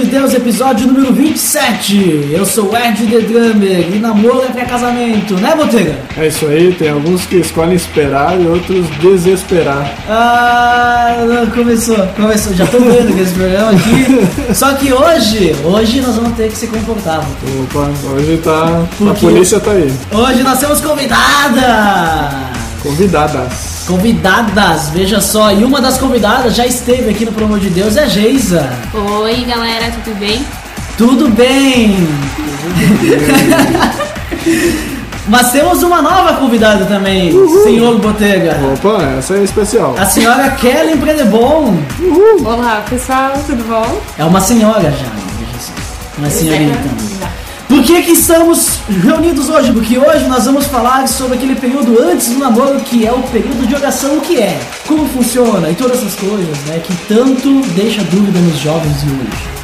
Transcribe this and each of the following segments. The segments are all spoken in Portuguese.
De Deus, episódio número 27. Eu sou o Ed The Drummer e namoro é pré-casamento, né, Botega? É isso aí, tem alguns que escolhem esperar e outros desesperar. Ah, começou, começou. Já tô vendo que esse programa aqui. Só que hoje, hoje nós vamos ter que se comportar. Botega. Opa, hoje tá. Por A polícia tá aí. Hoje nós temos convidada. Convidadas. Convidadas, veja só, e uma das convidadas já esteve aqui no Pelo Amor de Deus, é a Geisa. Oi, galera, tudo bem? Tudo bem? Mas temos uma nova convidada também, senhor Botega. Opa, essa é especial. A senhora Kelly Predebon. Olá, pessoal, tudo bom? É uma senhora já, veja só. Uma senhorita. Por que que estamos reunidos hoje? Porque hoje nós vamos falar sobre aquele período antes do namoro, que é o período de oração, o que é, como funciona e todas essas coisas, né? Que tanto deixa dúvida nos jovens de hoje.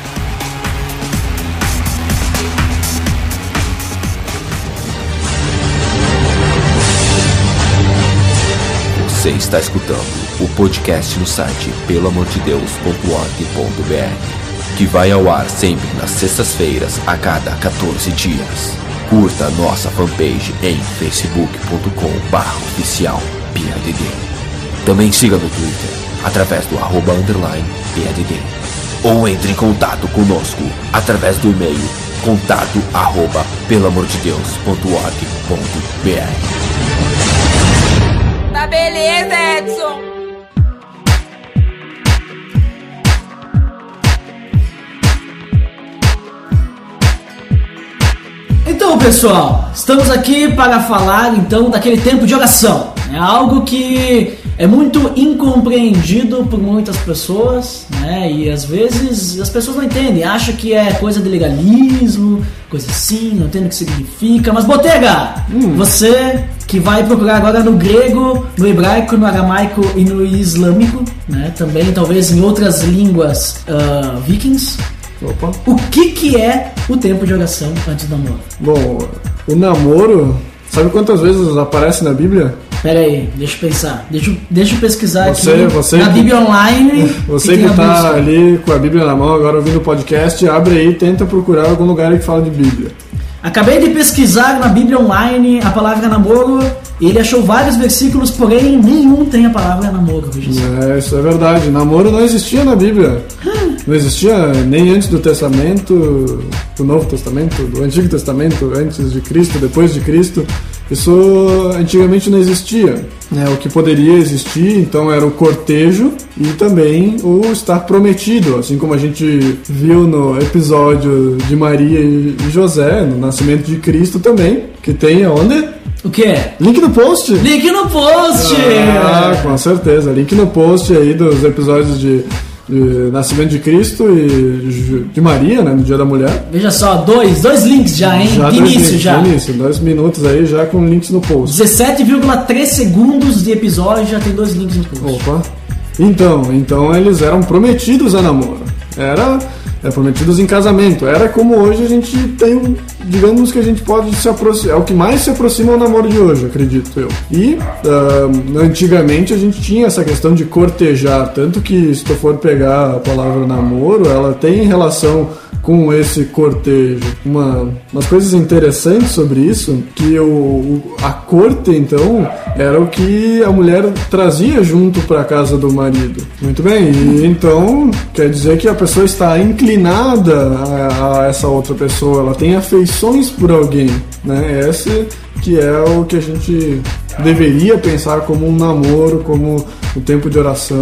Você está escutando o podcast no site peloamordedeus.org.br, que vai ao ar sempre nas sextas-feiras a cada 14 dias. Curta nossa fanpage em facebook.com.br oficial PADD. Também siga no Twitter, através do arroba underline PADD. Ou entre em contato conosco através do e-mail contato arroba pelamordedeus.org.br. Tá beleza, Edson! Então, pessoal, estamos aqui para falar então daquele tempo de oração. É algo que é muito incompreendido por muitas pessoas, né? E às vezes as pessoas não entendem, acham que é coisa de legalismo, coisa assim, não entendem o que significa. Mas Botega, você que vai procurar agora no grego, no hebraico, no aramaico e no islâmico, né? Também talvez em outras línguas ah, vikings. Opa. O que que é o tempo de oração antes do namoro? Bom, o namoro. Sabe quantas vezes aparece na Bíblia? Pera aí, deixa eu pensar. Deixa, eu- deixa eu pesquisar Você- aqui você na que- Bíblia Online. Você que a tá ali com a Bíblia na mão, agora ouvindo o podcast, abre aí e tenta procurar algum lugar que fala de Bíblia. Acabei de pesquisar na Bíblia Online a palavra namoro. e Ele achou vários versículos, porém nenhum tem a palavra namoro. só. É, isso é verdade. Namoro não existia na Bíblia. Não existia nem antes do Testamento, do Novo Testamento, do Antigo Testamento, antes de Cristo, depois de Cristo. Isso antigamente não existia. né? O que poderia existir, então, era o cortejo e também o estar prometido, assim como a gente viu no episódio de Maria e José, no nascimento de Cristo também, que tem onde? O que? Link no post! Link no post! Ah, com certeza. Link no post aí dos episódios de, de Nascimento de Cristo e de Maria, né? No Dia da Mulher. Veja só, dois, dois links já, hein? Já de início links, já. de início, dois minutos aí já com links no post. 17,3 segundos de episódio já tem dois links no post. Opa. Então, então eles eram prometidos a namoro. Era é, prometidos em casamento. Era como hoje a gente tem, um- digamos que a gente pode se aproximar. É o que mais se aproxima ao namoro de hoje, acredito eu. E ah, antigamente a gente tinha essa questão de cortejar, tanto que se tu for pegar a palavra namoro, ela tem relação com esse cortejo. Uma, umas coisas interessantes sobre isso, que o, a corte, então, era o que a mulher trazia junto para casa do marido. Muito bem, e então quer dizer que a pessoa está inclinada a, a essa outra pessoa, ela tem afeições por alguém, né? Que é o que a gente deveria pensar como um namoro, como um tempo de oração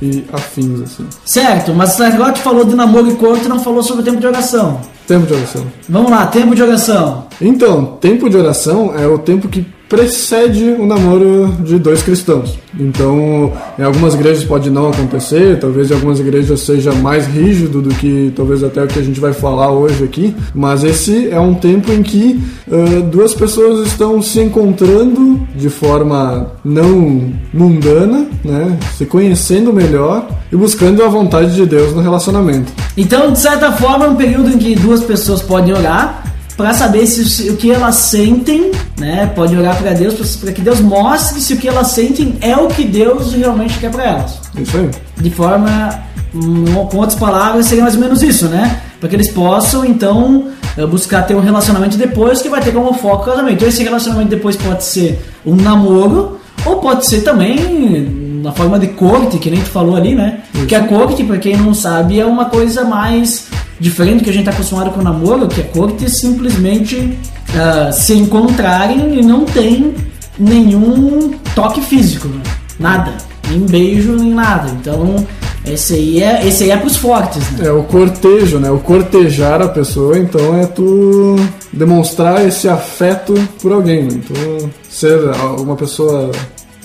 e afins, assim. Certo, mas agora tu falou de namoro e corte e não falou sobre o tempo de oração. Tempo de oração. Vamos lá, tempo de oração. Então, tempo de oração é o tempo que precede o namoro de dois cristãos. Então, em algumas igrejas pode não acontecer, talvez em algumas igrejas seja mais rígido do que talvez até o que a gente vai falar hoje aqui, mas esse é um tempo em que uh, duas pessoas estão se encontrando de forma não mundana, né, se conhecendo melhor e buscando a vontade de Deus no relacionamento. Então, de certa forma, é um período em que duas pessoas podem orar para saber se, se, o que elas sentem, né? Pode orar para Deus para que Deus mostre se o que elas sentem é o que Deus realmente quer para elas. Isso aí. De forma, com outras palavras, seria mais ou menos isso, né? Para que eles possam então eh, buscar ter um relacionamento depois que vai ter como foco o casamento. Então, esse relacionamento depois pode ser um namoro ou pode ser também na forma de corte, que nem tu falou ali, né? Isso. Que a corte, para quem não sabe, é uma coisa mais diferente do que a gente está acostumado com o namoro, que é corte simplesmente uh, se encontrarem e não tem nenhum toque físico, né? nada, nem beijo, nem nada. Então, esse aí é, esse aí é pros fortes, né? É o cortejo, né? O cortejar a pessoa, então é tu demonstrar esse afeto por alguém, né? Então, ser uma pessoa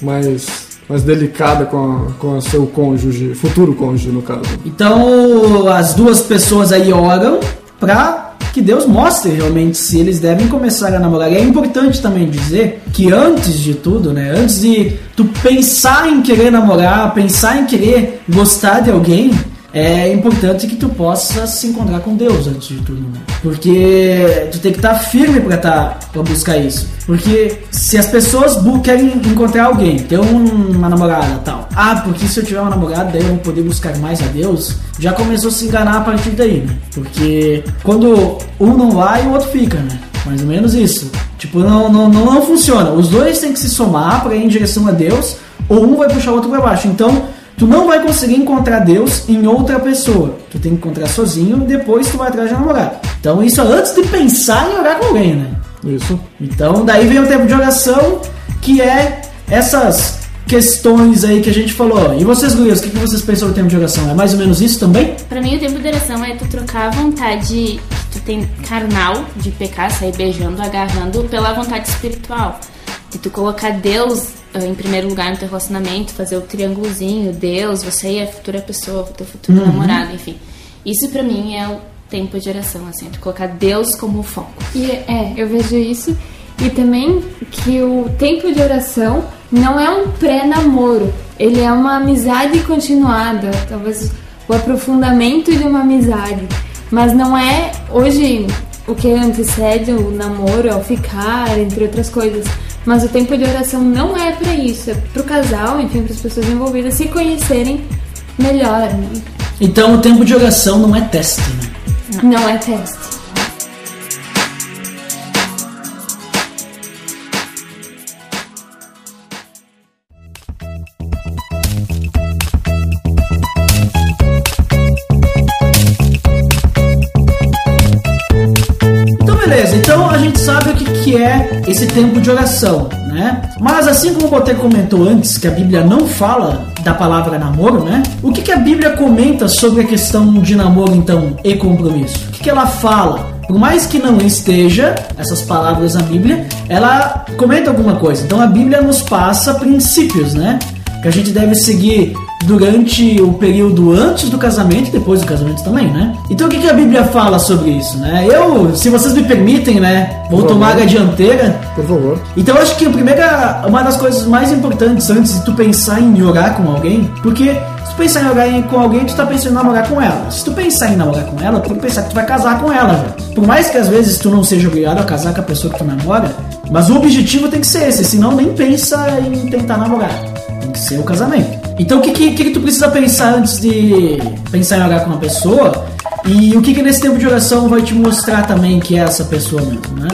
mais mais delicada com, com o seu cônjuge, futuro cônjuge, no caso. Então, as duas pessoas aí oram pra que Deus mostre realmente se eles devem começar a namorar. E é importante também dizer que antes de tudo, né, antes de tu pensar em querer namorar, pensar em querer gostar de alguém, é importante que tu possa se encontrar com Deus antes de tudo, né? Porque tu tem que estar tá firme para tá, pra buscar isso. Porque se as pessoas querem encontrar alguém, ter uma namorada tal, ah, porque se eu tiver uma namorada, daí eu vou poder buscar mais a Deus, já começou a se enganar a partir daí, né? Porque quando um não vai, o outro fica, né? Mais ou menos isso. Tipo, não, não, não, não funciona. Os dois têm que se somar para ir em direção a Deus, ou um vai puxar o outro para baixo. Então, Tu não vai conseguir encontrar Deus em outra pessoa. Tu tem que encontrar sozinho e depois tu vai atrás de um namorado. Então isso é antes de pensar em orar com alguém, né? Isso. Então daí vem o tempo de oração, que é essas questões aí que a gente falou. E vocês, Luiz, o que vocês pensam do tempo de oração? É mais ou menos isso também? Para mim, o tempo de oração é tu trocar a vontade que tu tem carnal de pecar, sair beijando, agarrando, pela vontade espiritual. De tu colocar Deus em primeiro lugar no teu relacionamento, fazer o triângulozinho, Deus, você e a futura pessoa, o teu futuro uhum. namorado, enfim. Isso para mim é o tempo de oração, assim, de colocar Deus como foco. E é, eu vejo isso e também que o tempo de oração não é um pré-namoro, ele é uma amizade continuada, talvez o aprofundamento de uma amizade, mas não é hoje o que antecede o namoro, é o ficar, entre outras coisas mas o tempo de oração não é para isso, é para o casal, enfim, para as pessoas envolvidas se conhecerem melhor. Né? Então o tempo de oração não é teste, né? Não, não é teste. Que é esse tempo de oração, né? Mas assim como o Botê comentou antes, que a Bíblia não fala da palavra namoro, né? O que, que a Bíblia comenta sobre a questão de namoro, então, e compromisso? O que, que ela fala? Por mais que não esteja essas palavras na Bíblia, ela comenta alguma coisa. Então a Bíblia nos passa princípios, né? Que a gente deve seguir durante o período antes do casamento e depois do casamento também, né? Então o que, que a Bíblia fala sobre isso, né? Eu, se vocês me permitem, né, vou Por tomar favor. a dianteira. Por favor. Então eu acho que a primeira, uma das coisas mais importantes antes de tu pensar em orar com alguém, porque se tu pensar em orar com alguém, tu tá pensando em namorar com ela. Se tu pensar em namorar com ela, tu tem que pensar que tu vai casar com ela, já. Por mais que às vezes tu não seja obrigado a casar com a pessoa que tu namora, mas o objetivo tem que ser esse, senão nem pensa em tentar namorar. Tem que ser o casamento. Então o que, que, que, tu precisa pensar antes de pensar em orar com uma pessoa? E o que, que nesse tempo de oração vai te mostrar também que é essa pessoa mesmo, né?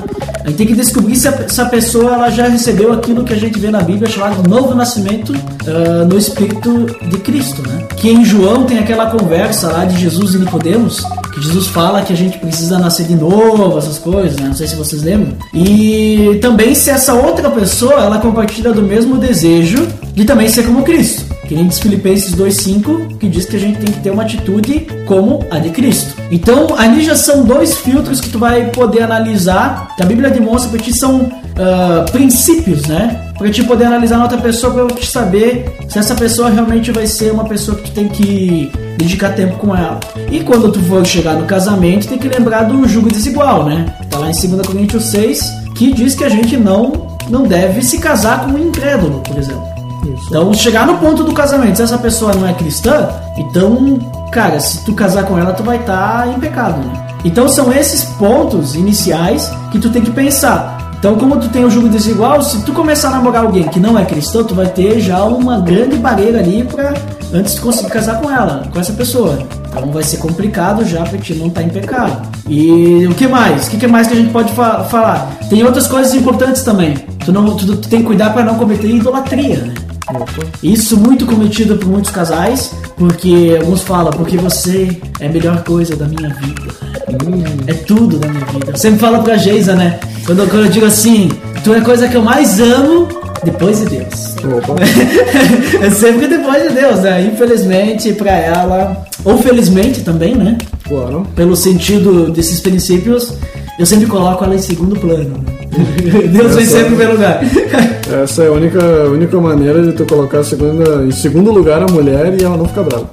A gente tem que descobrir se essa pessoa ela já recebeu aquilo que a gente vê na Bíblia chamado novo nascimento uh, no Espírito de Cristo, né? Que em João tem aquela conversa lá de Jesus e Nicodemos, que Jesus fala que a gente precisa nascer de novo, essas coisas, né? Não sei se vocês lembram. E também se essa outra pessoa ela compartilha do mesmo desejo de também ser como Cristo. Que nem diz Filipenses 2,5, que diz que a gente tem que ter uma atitude como a de Cristo. Então, ali já são dois filtros que tu vai poder analisar, que a Bíblia demonstra para ti são ah, princípios, né? Pra te poder analisar na outra pessoa, pra te saber se essa pessoa realmente vai ser uma pessoa que tu tem que dedicar tempo com ela. E quando tu for chegar no casamento, tem que lembrar do jugo desigual, né? Tá lá em 2 Coríntios 6, que diz que a gente não, não deve se casar com um incrédulo, por exemplo. Então, chegar no ponto do casamento, se essa pessoa não é cristã, então, cara, se tu casar com ela, tu vai estar em pecado, né? Então, são esses pontos iniciais que tu tem que pensar. Então, como tu tem o jugo desigual, se tu começar a namorar alguém que não é cristão, tu vai ter já uma grande barreira ali pra antes de conseguir casar com ela, com essa pessoa. Então vai ser complicado já pra ti não estar em pecado. E o que mais? O que, que mais que a gente pode fa- falar? Tem outras coisas importantes também. Tu, não, tu, tu tem que cuidar para não cometer idolatria, né? Isso muito cometido por muitos casais, porque alguns falam, porque você é a melhor coisa da minha vida. É tudo da minha vida. Eu sempre falo pra Geisa, né? Quando, quando eu digo assim, tu é a coisa que eu mais amo depois de Deus. É sempre depois de Deus, né? Infelizmente pra ela, ou felizmente também, né? Claro. Pelo sentido desses princípios, eu sempre coloco ela em segundo plano. né? Deus vem sempre em primeiro lugar. Essa é a única, única maneira de tu colocar segunda, em segundo lugar a mulher e ela não ficar brava.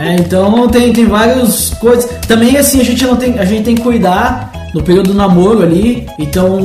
É, então tem, tem várias coisas. Também assim, a gente não tem. A gente tem que cuidar no período do namoro ali. Então.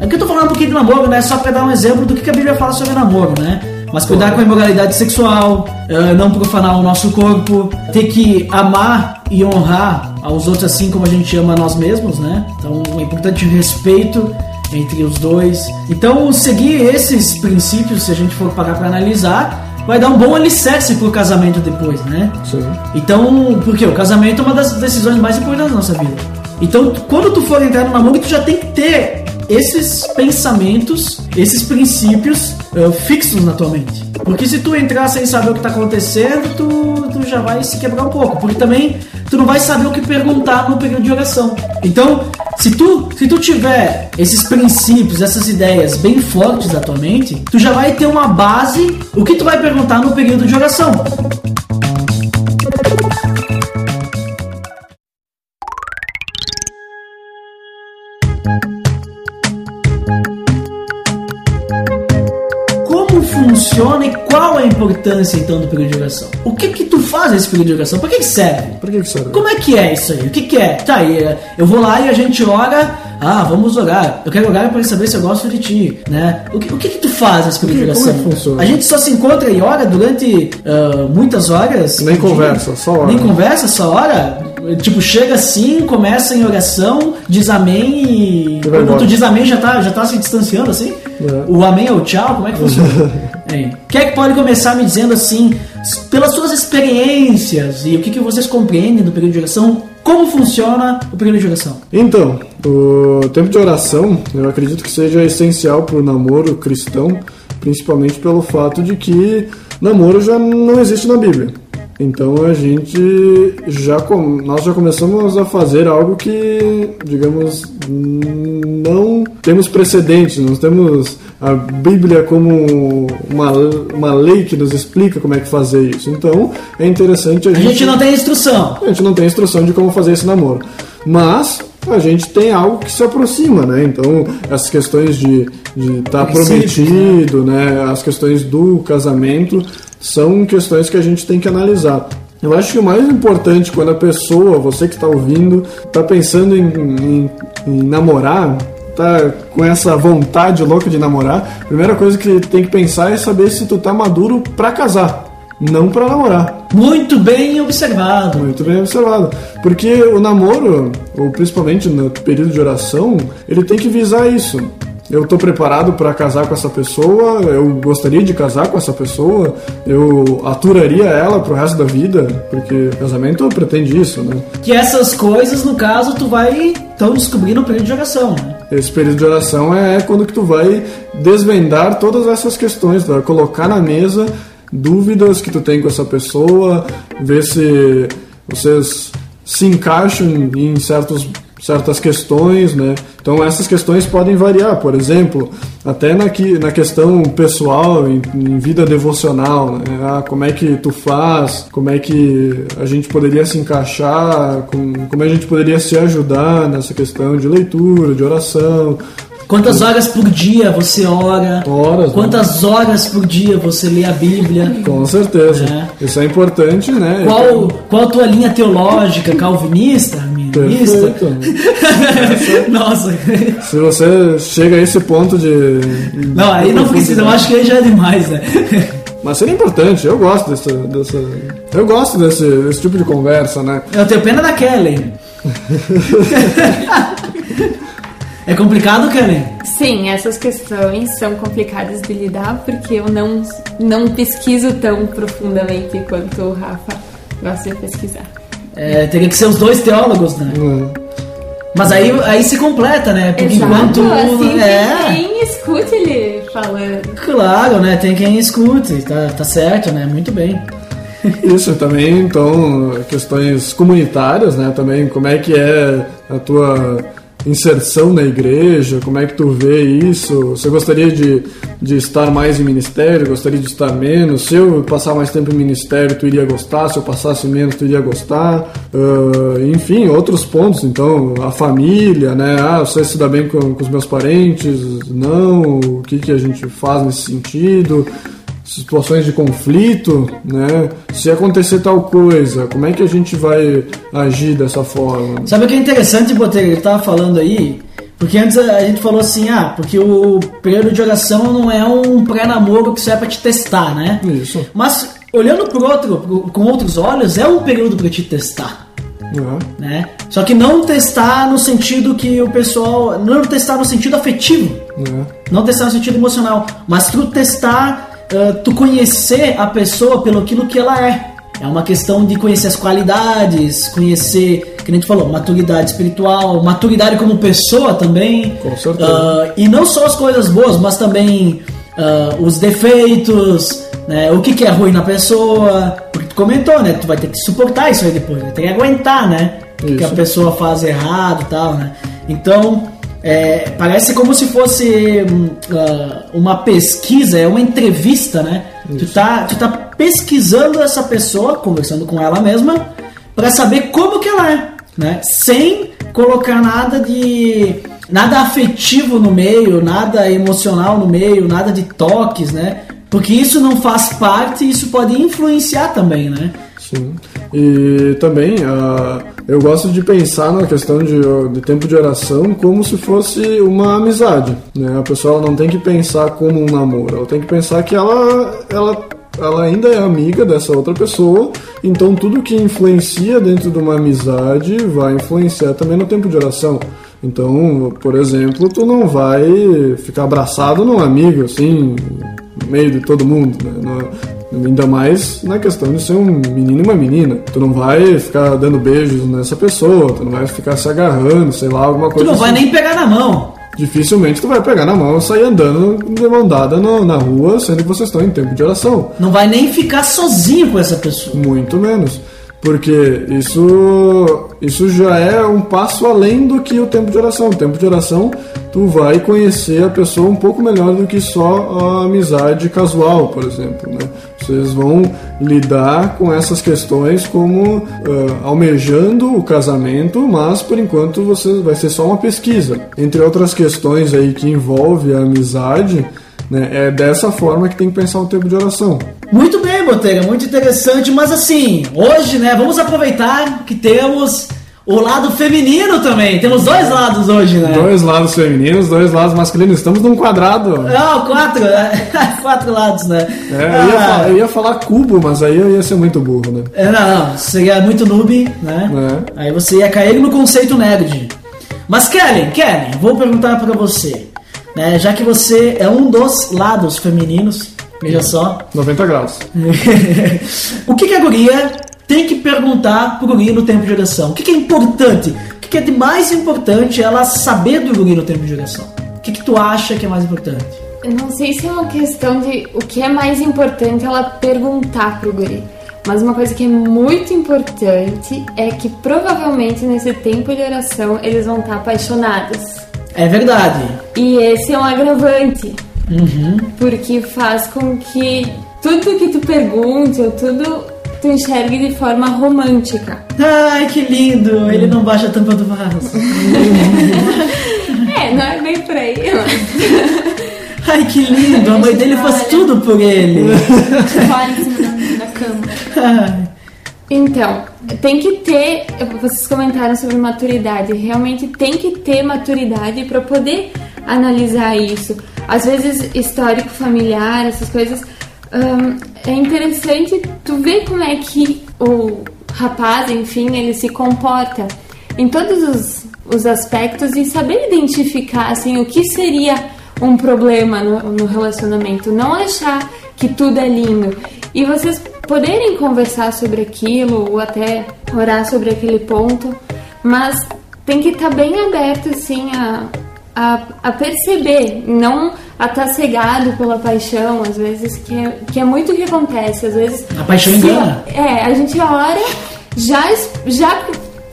É que eu tô falando um pouquinho do namoro, né? Só pra dar um exemplo do que a Bíblia fala sobre namoro, né? Mas cuidar com a imoralidade sexual, eh, não profanar o nosso corpo, ter que amar e honrar aos outros assim como a gente ama a nós mesmos, né? Então é importante o respeito entre os dois. Então seguir esses princípios, se a gente for parar pra analisar, vai dar um bom alicerce pro casamento depois, né? Sim. Então, porque o casamento é uma das decisões mais importantes da nossa vida. Então, quando tu for entrar no namoro, tu já tem que ter esses pensamentos, esses princípios eh, fixos na tua mente. Porque se tu entrar sem saber o que tá acontecendo, tu, tu já vai se quebrar um pouco. Porque também tu não vai saber o que perguntar no período de oração. Então, se tu, se tu tiver esses princípios, essas ideias bem fortes na tua mente, tu já vai ter uma base o que tu vai perguntar no período de oração. Importância então do período de oração? O que que tu faz nesse período de oração? Para que, que serve? Por que que serve? Como é que é isso aí? O que, que é? Tá aí, é, eu vou lá e a gente ora. Ah, vamos orar. Eu quero orar para saber se eu gosto de ti, né? O que, o que, que tu faz nesse período de Como é oração? que funciona? A gente só se encontra e ora durante ah, muitas horas. Nem por dia? conversa, só ora. Nem conversa, só ora? Tipo, chega assim, começa em oração, diz amém e. Quando tu diz amém, já tá, já tá se distanciando assim? É. O amém é o tchau? Como é que funciona? É. Quem é que pode começar me dizendo assim, pelas suas experiências e o que, que vocês compreendem do período de oração, como funciona o período de oração? Então, o tempo de oração, eu acredito que seja essencial para o namoro cristão, principalmente pelo fato de que namoro já não existe na Bíblia. Então a gente já com- nós já começamos a fazer algo que, digamos, não temos precedentes, não temos a Bíblia como uma, uma lei que nos explica como é que fazer isso. Então é interessante a A gente não tem instrução. a gente não tem instrução de como fazer esse namoro. Mas a gente tem algo que se aproxima, né? Então, essas questões de estar Princípios, prometido, né? As questões do casamento são questões que a gente tem que analisar. Eu acho que o mais importante quando a pessoa, você que está ouvindo, está pensando em, em- em namorar, tá com essa vontade louca de namorar, a primeira coisa que tem que pensar é saber se tu tá maduro para casar, não para namorar. Muito bem observado. Muito bem observado. Porque o namoro, ou principalmente no período de oração, ele tem que visar isso. Eu estou preparado para casar com essa pessoa, eu gostaria de casar com essa pessoa, eu aturaria ela pro resto da vida, porque casamento pretende isso, né? Que essas coisas, no caso, tu vai então descobrir no período de oração, né? Esse período de oração é quando que tu vai desvendar todas essas questões, vai colocar na mesa dúvidas que tu tem com essa pessoa, ver se vocês se encaixam em certos, certas questões, né? Então essas questões podem variar, por exemplo, até na, que- na questão pessoal, em, em vida devocional, né? Ah, como é que tu faz, como é que a gente poderia se encaixar, com, como a gente poderia se ajudar nessa questão de leitura, de oração, Quantas horas por dia você ora? Horas, né? Quantas horas por dia você lê a Bíblia? Com certeza. É. Isso é importante, né? Qual, qual a tua linha teológica? Calvinista? Perfeito. Nossa. Se você chega a esse ponto de. Não, aí não precisa, eu acho que aí já é demais, né? Mas seria importante, eu gosto dessa. dessa eu gosto desse, desse tipo de conversa, né? Eu tenho pena da Kellen. é complicado, Kellen? Sim, essas questões são complicadas de lidar porque eu não, não pesquiso tão profundamente quanto o Rafa gosta de pesquisar. É, teria que ser os dois teólogos, né? Mas aí, aí se completa, né? Porque enquanto. assim é, tem quem escute ele falando. claro, né? Tem quem escute, tá, tá certo, né? Muito bem. Isso também, então, questões comunitárias, né? Também, como é que é a tua inserção na igreja, como é que tu vê isso? Você gostaria de, de estar mais em ministério, gostaria de estar menos? Se eu passar mais tempo em ministério, tu iria gostar? Se eu passasse menos, tu iria gostar? Ah, enfim, outros pontos, então, a família, né? Ah, você se dá bem com, com os meus parentes? Não? O que, que a gente faz nesse sentido? Situações de conflito, né? Se acontecer tal coisa, como é que a gente vai agir dessa forma? Sabe o que é interessante, Botelho? Ele tava falando aí. Porque antes a gente falou assim, ah, porque o período de oração não é um pré-namoro que serve pra te testar, né? Isso. Mas olhando pro outro, com outros olhos, é um período pra te testar. né? Né? Só que não testar no sentido que o pessoal. Não testar no sentido afetivo. Né? Não testar no sentido emocional. Mas tu testar, ah, tu conhecer a pessoa pelo aquilo que ela é. É uma questão de conhecer as qualidades, conhecer, que nem tu falou, maturidade espiritual, maturidade como pessoa também. Com certeza. Ah, e não só as coisas boas, mas também ah, os defeitos, né? O que, que é ruim na pessoa. Porque tu comentou, né? Tu vai ter que suportar isso aí depois, vai ter que aguentar, né? O que, a pessoa faz errado e tal, né? Então, é, parece como se fosse ah, uma pesquisa, é uma entrevista, né? Tu tá, tu tá pesquisando essa pessoa, conversando com ela mesma, para saber como que ela é, né? Sem colocar nada de nada afetivo no meio, nada emocional no meio, nada de toques, né? Porque isso não faz parte e isso pode influenciar também, né? Sim. E também ah, eu gosto de pensar na questão de, de tempo de oração como se fosse uma amizade. Né? A pessoa não tem que pensar como um namoro, ela tem que pensar que ela, ela, ela ainda é amiga dessa outra pessoa, então tudo que influencia dentro de uma amizade vai influenciar também no tempo de oração. Então, por exemplo, tu não vai ficar abraçado num amigo assim, no meio de todo mundo, né? Ainda mais na questão de ser um menino e uma menina. Tu não vai ficar dando beijos nessa pessoa, tu não vai ficar se agarrando, sei lá, alguma Tu coisa não vai assim. nem pegar na mão. Dificilmente tu vai pegar na mão e sair andando de mão dada no- na rua, sendo que vocês estão em tempo de oração. Não vai nem ficar sozinho com essa pessoa. Muito menos. Porque isso, isso já é um passo além do que o tempo de oração. O tempo de oração, tu vai conhecer a pessoa um pouco melhor do que só a amizade casual, por exemplo. Né? Vocês vão lidar com essas questões como ah, almejando o casamento, mas por enquanto você vai ser só uma pesquisa. Entre outras questões aí que envolve a amizade, né, é dessa forma que tem que pensar o tempo de oração. Muito bem, Botega, muito interessante, mas assim, hoje, né, vamos aproveitar que temos o lado feminino também. Temos dois lados hoje, né? Dois lados femininos, dois lados masculinos. Estamos num quadrado. Não, quatro, né? quatro lados, né? É, eu, ia Ah, falar, eu ia falar cubo, mas aí eu ia ser muito burro, né? é, não, não, seria muito noob, né? É. Aí você ia cair no conceito nerd. Mas Kellen, Kellen, vou perguntar pra você, né? Já que você é um dos lados femininos, veja só, 90 graus. o que, que a guria tem que perguntar pro guri no tempo de oração? O que, que é importante? O que, que é de mais importante ela saber do guri no tempo de oração? O que, que tu acha que é mais importante? Eu não sei se é uma questão de o que é mais importante ela perguntar pro guri. Mas uma coisa que é muito importante é que provavelmente nesse tempo de oração eles vão estar apaixonados. É verdade. E esse é um agravante. Uhum. Porque faz com que tudo que tu pergunte ou tudo tu enxergue de forma romântica. Ai, que lindo! Ele não baixa a tampa do vaso. É, não é bem por aí. mas Ai, que lindo, a mãe dele faz tudo por ele. Fora em cima da, cama. Então, tem que ter. Vocês comentaram sobre maturidade. Realmente tem que ter maturidade para poder analisar isso. Às vezes, histórico familiar, essas coisas. é interessante tu ver como é que o rapaz, enfim, ele se comporta em todos os, os aspectos e saber identificar assim, o que seria um problema no, no relacionamento. Não achar que tudo é lindo. E vocês poderem conversar sobre aquilo ou até orar sobre aquele ponto, mas tem que estar bem aberto assim a, a, a perceber, não a estar cegado pela paixão, às vezes, que é, que é muito o que acontece. Às vezes. A paixão engana. É, a gente ora já, já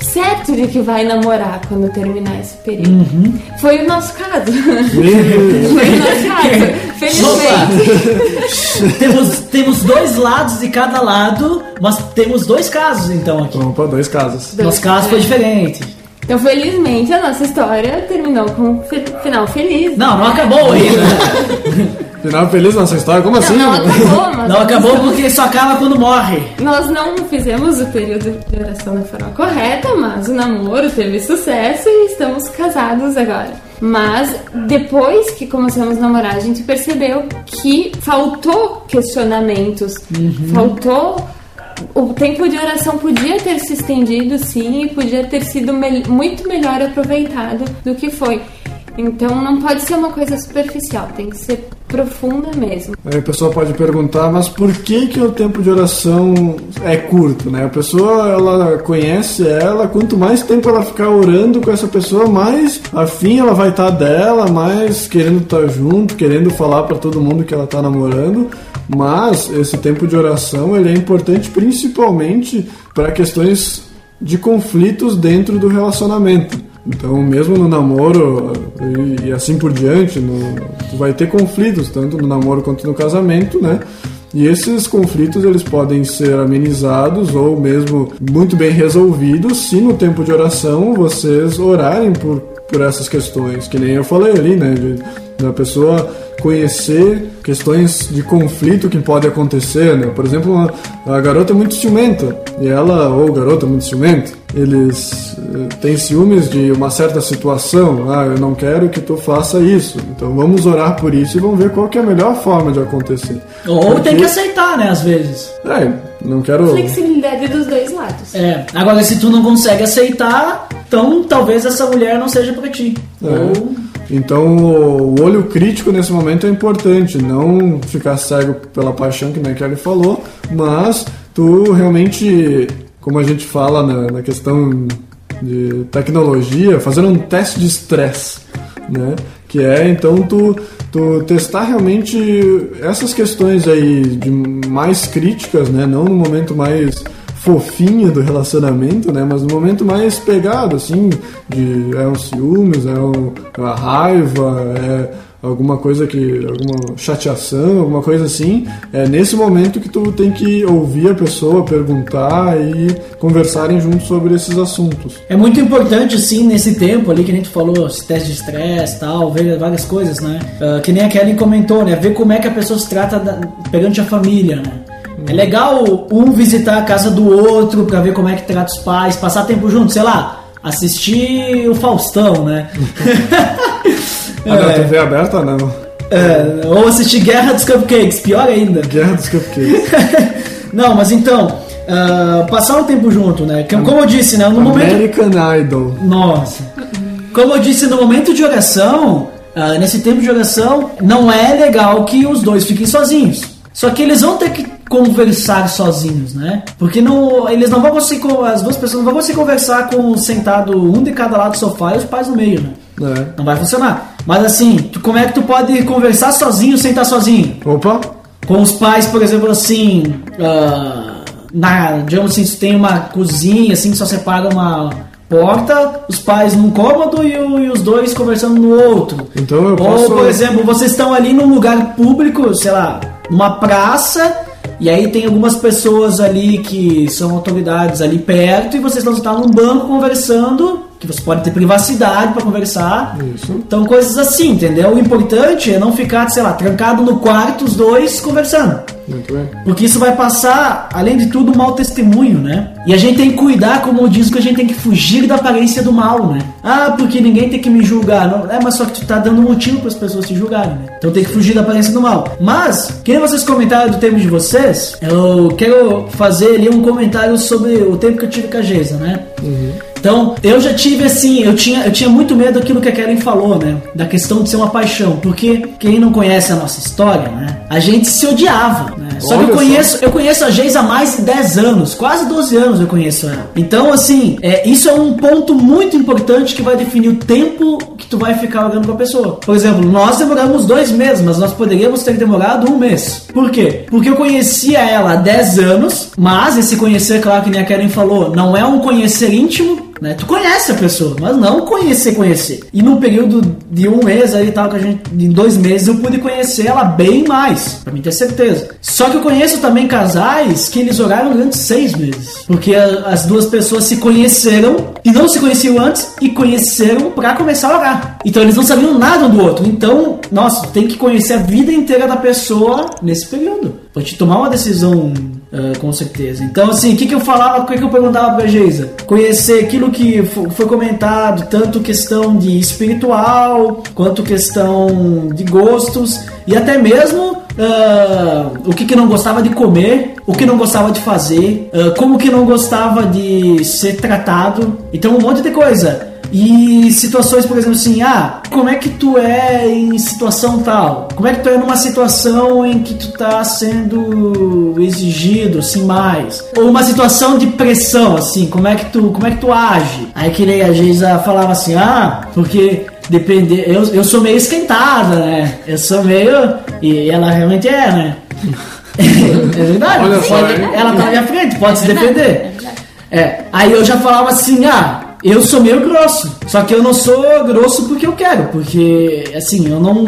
certo de que vai namorar quando terminar esse período. Uhum. Foi o nosso caso. Foi o nosso caso. Felizmente. temos, temos dois lados de cada lado, mas temos dois casos então aqui. Opa, dois casos. Nosso caso foi diferente. Então, felizmente, a nossa história terminou com um fe- final feliz. Não, não acabou ainda. Final feliz nossa história? Como assim? Não, não acabou, mas Não acabou porque só acaba quando morre. Nós não fizemos o período de oração da forma correta, mas o namoro teve sucesso e estamos casados agora. Mas depois que começamos a namorar, a gente percebeu que faltou questionamentos, faltou. O tempo de oração podia ter se estendido, sim, e podia ter sido mel- muito melhor aproveitado do que foi. Então não pode ser uma coisa superficial, tem que ser profunda mesmo. Aí a pessoa pode perguntar, mas por que que o tempo de oração é curto, né? A pessoa, ela conhece ela, quanto mais tempo ela ficar orando com essa pessoa, mais afim ela vai estar dela, mais querendo estar junto, querendo falar para todo mundo que ela tá namorando. Mas esse tempo de oração, ele é importante principalmente para questões de conflitos dentro do relacionamento. Então, mesmo no namoro e, e assim por diante, no, vai ter conflitos, tanto no namoro quanto no casamento, né? E esses conflitos eles podem ser amenizados ou mesmo muito bem resolvidos se no tempo de oração vocês orarem por, por essas questões, que nem eu falei ali, né? De, da pessoa conhecer questões de conflito que pode acontecer, né? Por exemplo, uma, a garota é muito ciumenta e ela ou o garoto é muito ciumento, eles eh, têm ciúmes de uma certa situação. Ah, eu não quero que tu faça isso. Então vamos orar por isso e vamos ver qual que é a melhor forma de acontecer. Ou Porque- tem que aceitar, né, às vezes. É, não quero. Flexibilidade dos dois lados. É. Agora, se tu não consegue aceitar, então talvez essa mulher não seja pra ti. É. Ou Então o olho crítico nesse momento é importante, não ficar cego pela paixão que a Kelly falou, mas tu realmente, como a gente fala na, na questão de tecnologia, fazer um teste de estresse, né? Que é então tu, tu testar realmente essas questões aí de mais críticas, né? Não no momento mais fofinho do relacionamento, né? Mas no momento mais pegado, assim, de é um ciúmes, é, um, é uma raiva, é alguma coisa que. alguma chateação, alguma coisa assim. É nesse momento que tu tem que ouvir a pessoa, perguntar e conversarem juntos sobre esses assuntos. É muito importante, sim, nesse tempo ali, que nem tu falou, teste de estresse tal, ver várias coisas, né? Ah, que nem a Kelly comentou, né? Ver como é que a pessoa se trata da- perante a família, né? É legal um visitar a casa do outro pra ver como é que trata os pais, passar tempo junto, sei lá, assistir o Faustão, né? Ah, É. TV aberta não. É, ou assistir Guerra dos Cupcakes, pior ainda. Guerra dos Cupcakes. Não, mas então, ah, passar um tempo junto, né? Como eu disse, né? No momento. American Idol. Nossa. Como eu disse, no momento de oração, ah, nesse tempo de oração, não é legal que os dois fiquem sozinhos. Só que eles vão ter que conversar sozinhos, né? Porque não, eles não vão conseguir, co- as duas pessoas não vão conseguir conversar com sentado um de cada lado do sofá e os pais no meio, né? É. Não vai funcionar. Mas assim, tu- como é que tu pode conversar sozinho sem estar sozinho? Opa! Com os pais, por exemplo, assim, ah, na, digamos assim, se tem uma cozinha, assim, que só separa uma porta, os pais num cômodo e, o- e os dois conversando no outro. Então eu Ou, posso. por exemplo, vocês estão ali num lugar público, sei lá, numa praça, e aí tem algumas pessoas ali que são autoridades ali perto, e vocês estão sentados num banco conversando, que você pode ter privacidade para conversar. Isso. Então, coisas assim, entendeu? O importante é não ficar, sei lá, trancado no quarto, os dois conversando. Muito bem. Porque isso vai passar, além de tudo, um mau testemunho, né? E a gente tem que cuidar, como diz que a gente tem que fugir da aparência do mal, né? Ah, porque ninguém tem que me julgar. Não, é, mas só que tu tá dando motivo para as pessoas te julgarem, né? Então tem que fugir da aparência do mal. Mas, que nem vocês comentaram do tempo de vocês, eu quero fazer ali um comentário sobre o tempo que eu tive com a Geisa, né? Então, eu já tive assim, eu tinha, eu tinha muito medo daquilo que a Karen falou, né? Da questão de ser uma paixão. Porque quem não conhece a nossa história, né? A gente se odiava, né? Só que eu Olha só. conheço, eu conheço a Geisa há mais de 10 anos, quase 12 anos eu conheço ela. Então, assim, é, isso é um ponto muito importante que vai definir o tempo que tu vai ficar olhando com a pessoa. Por exemplo, nós demoramos dois meses, mas nós poderíamos ter demorado um mês. Por quê? Porque eu conhecia ela há 10 anos, mas esse conhecer, claro que nem a Karen falou, não é um conhecer íntimo, né? Tu conhece a pessoa, mas não conhecer, conhecer. E num período de um mês aí tal, que a gente, em dois meses, eu pude conhecer ela bem mais, pra mim ter certeza. Só que eu conheço também casais que eles oraram durante seis meses. Porque a- as duas pessoas se conheceram e não se conheciam antes e conheceram pra começar a orar. Então eles não sabiam nada um do outro. Então, nossa, tem que conhecer a vida inteira da pessoa nesse período. Pra te tomar uma decisão ah, com certeza. Então, assim, o que, que eu falava, o que, que eu perguntava pra Geisa? Conhecer aquilo que fo- foi comentado, tanto questão de espiritual, quanto questão de gostos, e até mesmo ah, o que, que não gostava de comer, o que não gostava de fazer, ah, como que não gostava de ser tratado. Então, um monte de coisa. E situações, por exemplo, assim, ah, como é que tu é em situação tal? Como é que tu é numa situação em que tu tá sendo exigido, assim, mais? Ou uma situação de pressão, assim, como é que tu, como é que tu age? Aí que nem a Geisa falava assim, ah, porque depender, eu, eu sou meio esquentada, né? Eu sou meio e ela realmente é, né? é verdade. Olha só, ela tá na minha frente, pode se defender. é. É, aí eu já falava assim, ah, eu sou meio grosso. Só que eu não sou grosso porque eu quero, porque assim, eu não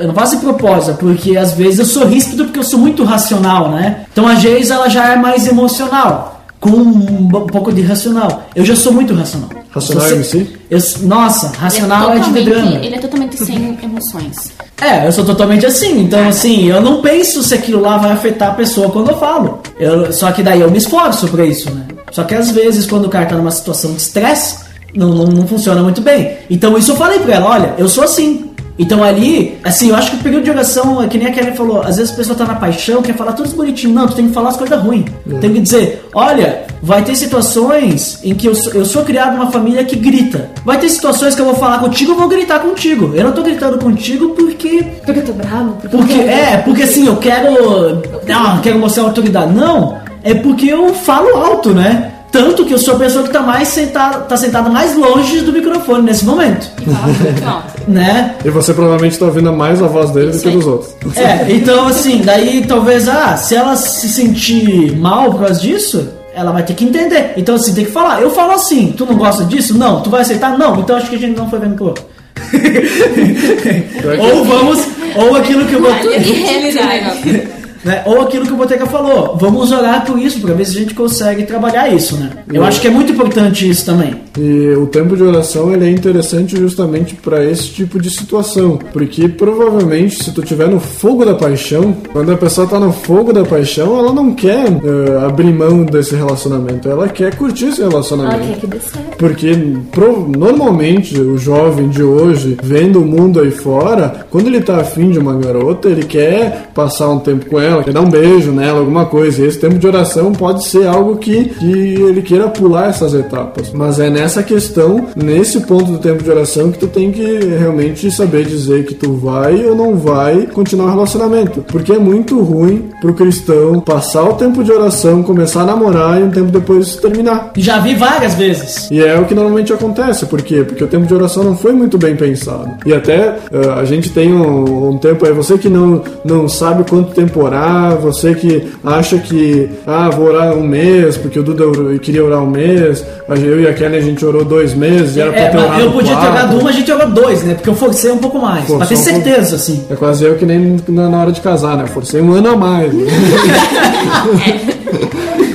eu não faço de propósito, porque às vezes eu sou ríspido porque eu sou muito racional, né? Então a Geisa ela já é mais emocional, com um, um pouco de racional. Eu já sou muito racional. Racional sou- MC? eu- nossa, racional é, de totalmente, drama. ele é totalmente sem emoções. É, eu sou totalmente assim. Então, assim, eu não penso se aquilo lá vai afetar a pessoa quando eu falo. Eu, só que daí eu me esforço pra isso, né? Só que às vezes, quando o cara tá numa situação de estresse, não, não, não funciona muito bem. Então, isso eu falei pra ela: olha, eu sou assim. Então, ali, assim, eu acho que o período de oração, é que nem a Karen falou, às vezes a pessoa tá na paixão, quer falar tudo bonitinho. Não, tu tem que falar as coisas ruins. Tem que dizer: olha, vai ter situações em que eu sou, eu sou criado numa família que grita. Vai ter situações que eu vou falar contigo, eu vou gritar contigo. Eu não tô gritando contigo porque Porque eu tô bravo? Porque, porque, é, porque assim, eu quero. Não, quero mostrar autoridade. Não, é porque eu falo alto, né? Tanto que eu sou a pessoa que tá mais sentada, tá sentada mais longe do microfone nesse momento. E fala muito alto. Né? E você provavelmente tá ouvindo mais a voz dele do que dos outros. É, então assim, daí talvez, ah, se ela se sentir mal por causa disso, ela vai ter que entender. Então assim, tem que falar. Eu falo assim, tu não gosta disso? Não. Tu vai aceitar? Não. Então acho que a gente não foi vendo outro. ou vamos, ou aquilo que eu. Realidade. Né? Ou aquilo que o Boteca falou, vamos orar por isso, pra ver se a gente consegue trabalhar isso, né? Eu acho que é muito importante isso também. E o tempo de oração ele é interessante justamente para esse tipo de situação, porque provavelmente se tu tiver no fogo da paixão, quando a pessoa tá no fogo da paixão, ela não quer eh, abrir mão desse relacionamento, ela quer curtir esse Ela relacionamento. quer que dê certo. Porque pro- normalmente o jovem de hoje, vendo o mundo aí fora, quando ele tá afim de uma garota, ele quer passar um tempo com ela, quer dar um beijo nela, alguma coisa. E esse tempo de oração pode ser algo que, que ele queira pular essas etapas. Mas é nessa questão, nesse ponto do tempo de oração, que tu tem que realmente saber dizer que tu vai ou não vai continuar o relacionamento. Porque é muito ruim pro cristão passar o tempo de oração, começar a namorar e um tempo depois terminar. Já vi várias vezes. E é o que normalmente acontece, por quê? Porque o tempo de oração não foi muito bem pensado. E até eh, a gente tem um, um tempo aí, você que não, não sabe quanto tempo orar, você que acha que, ah, vou orar um mês, porque o Duda queria orar um mês, a gente- eu e a Kelly a gente orou dois meses, e era pra É, ter mas orado eu podia ter quatro. jogado uma, a gente jogou dois, né? Porque eu forcei um pouco mais. Forçou pra ter um certeza, assim. É quase eu que nem na na hora de casar, né? Forcei um ano a mais. né?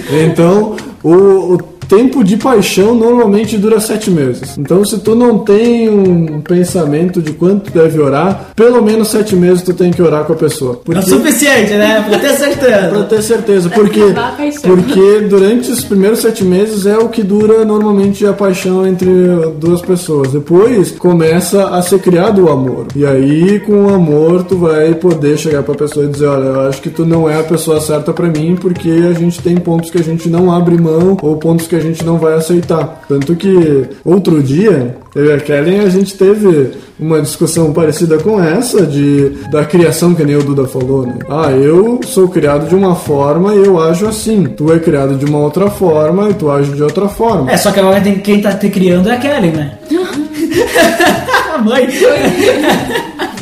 então, o, o tempo de paixão normalmente dura sete meses. Então, se tu não tem um pensamento de quanto deve orar, pelo menos sete meses tu tem que orar com a pessoa. É o Porque- suficiente, né? Pra ter Pra certeza. ter certeza, porque, porque durante os primeiros sete meses é o que dura normalmente a paixão entre duas pessoas. Depois começa a ser criado o amor. E aí, com o amor, tu vai poder chegar pra pessoa e dizer: Olha, eu acho que tu não é a pessoa certa pra mim, porque a gente tem pontos que a gente não abre mão ou pontos que a gente não vai aceitar. Tanto que outro dia, eu e a Kellen, a gente teve uma discussão parecida com essa de da criação que nem o Duda falou, né? Ah, eu sou criado de uma forma e eu ajo assim. Tu é criado de uma outra forma e tu age de outra forma. É, só que agora tem, quem tá te criando é a Kelly, né? a mãe.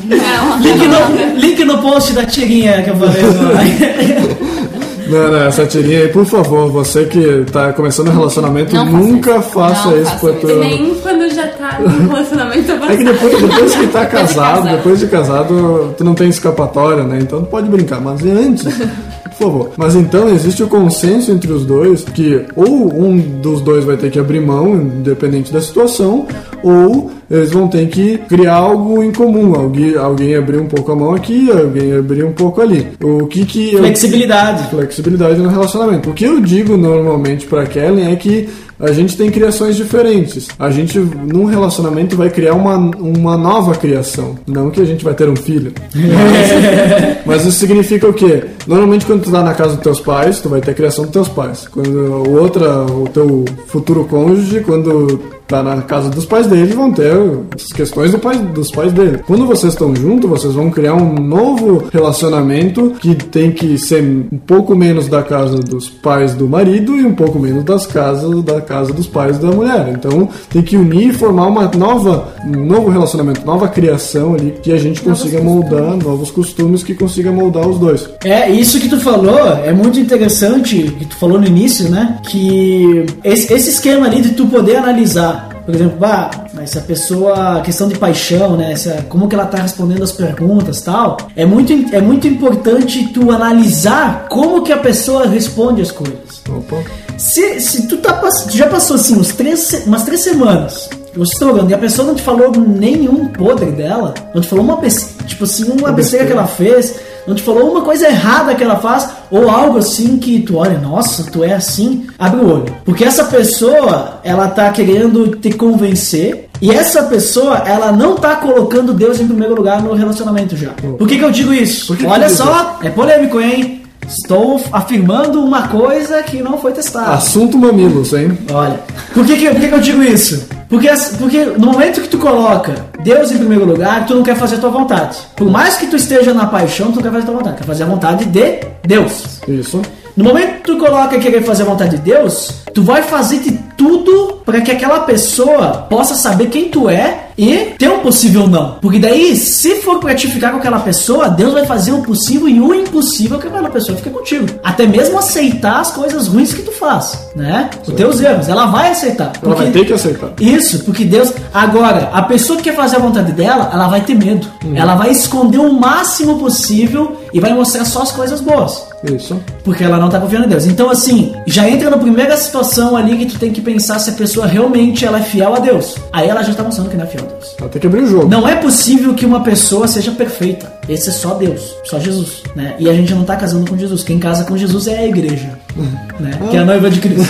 Não, Link no, link no post da tirinha que eu falei. Não, não, essa tirinha aí, por favor, você que tá começando um relacionamento, Não faça nunca isso. faça Não isso faça com a isso. tua. Nem quando já tá relacionamento É que depois, depois que tá casado, depois de casado, tu não tem escapatória, né? Então tu pode brincar, mas antes, por favor. Mas então existe o consenso entre os dois que ou um dos dois vai ter que abrir mão, independente da situação, ou eles vão ter que criar algo em comum. Alguém, alguém abrir um pouco a mão aqui, alguém abrir um pouco ali. O que que eu- Flexibilidade. flexibilidade no relacionamento. O que eu digo normalmente pra Kellen é que a gente tem criações diferentes. A gente, num relacionamento, vai criar uma, uma nova criação. Não que a gente vai ter um filho. Mas, mas isso significa o quê? Normalmente, quando tu tá na casa dos teus pais, tu vai ter a criação dos teus pais. Quando o outra, o teu futuro cônjuge, quando tá na casa dos pais dele, vão ter as questões do pai, dos pais dele. Quando vocês estão juntos, vocês vão criar um novo relacionamento que tem que ser um pouco menos da casa dos pais do marido e um pouco menos das casas da casa dos pais da mulher. Então tem que unir e formar uma nova, um novo relacionamento, nova criação ali que a gente consiga moldar novos costumes que consiga moldar os dois. É, isso que tu falou é muito interessante, que tu falou no início, né? Que esse, esse esquema ali de tu poder analisar, por exemplo, bah, mas se a pessoa, questão de paixão, né? A- como que ela tá respondendo as perguntas tal, é muito, é muito importante tu analisar como que a pessoa responde as coisas. Opa. Se, se tu, tá, tu já passou assim uns três, umas três semanas, vocês estão olhando, e a pessoa não te falou nenhum podre dela, não te falou uma tipo assim, uma besteira que ela fez, não te falou uma coisa errada que ela faz, ou algo assim que tu olha, nossa, tu é assim, abre o olho. Porque essa pessoa, ela tá querendo te convencer, e essa pessoa, ela não tá colocando Deus em primeiro lugar no relacionamento já. Por que, que eu digo isso? Que que Olha diz só, é polêmico, hein? Estou afirmando uma coisa que não foi testada. Assunto mamilos, hein? Olha, por que, que, por que, que eu digo isso? Porque, porque no momento que tu coloca Deus em primeiro lugar, tu não quer fazer a tua vontade. Por mais que tu esteja na paixão, tu não quer fazer a tua vontade, quer fazer a vontade de Deus. Isso. No momento que tu coloca querer fazer a vontade de Deus, tu vai fazer de tudo para que aquela pessoa possa saber quem tu é e ter um possível não. Porque daí, se for pra te ficar com aquela pessoa, Deus vai fazer o possível e o impossível que aquela pessoa fique contigo. Até mesmo aceitar as coisas ruins que tu faz, né? Os teus erros, ela vai aceitar. Ela vai ter que aceitar. Isso, porque Deus. Agora, a pessoa que quer fazer a vontade dela, ela vai ter medo. Ela vai esconder o máximo possível e vai mostrar só as coisas boas. Isso. Porque ela não tá confiando em Deus. Então, assim, já entra na primeira situação ali que tu tem que pensar se a pessoa realmente ela é fiel a Deus. Aí ela já tá mostrando que não é fiel a Deus. Ela tem que abrir o jogo. Não é possível que uma pessoa seja perfeita. Esse é só Deus, só Jesus, né? E a gente não tá casando com Jesus. Quem casa com Jesus é a igreja, né? Que é a noiva de Cristo.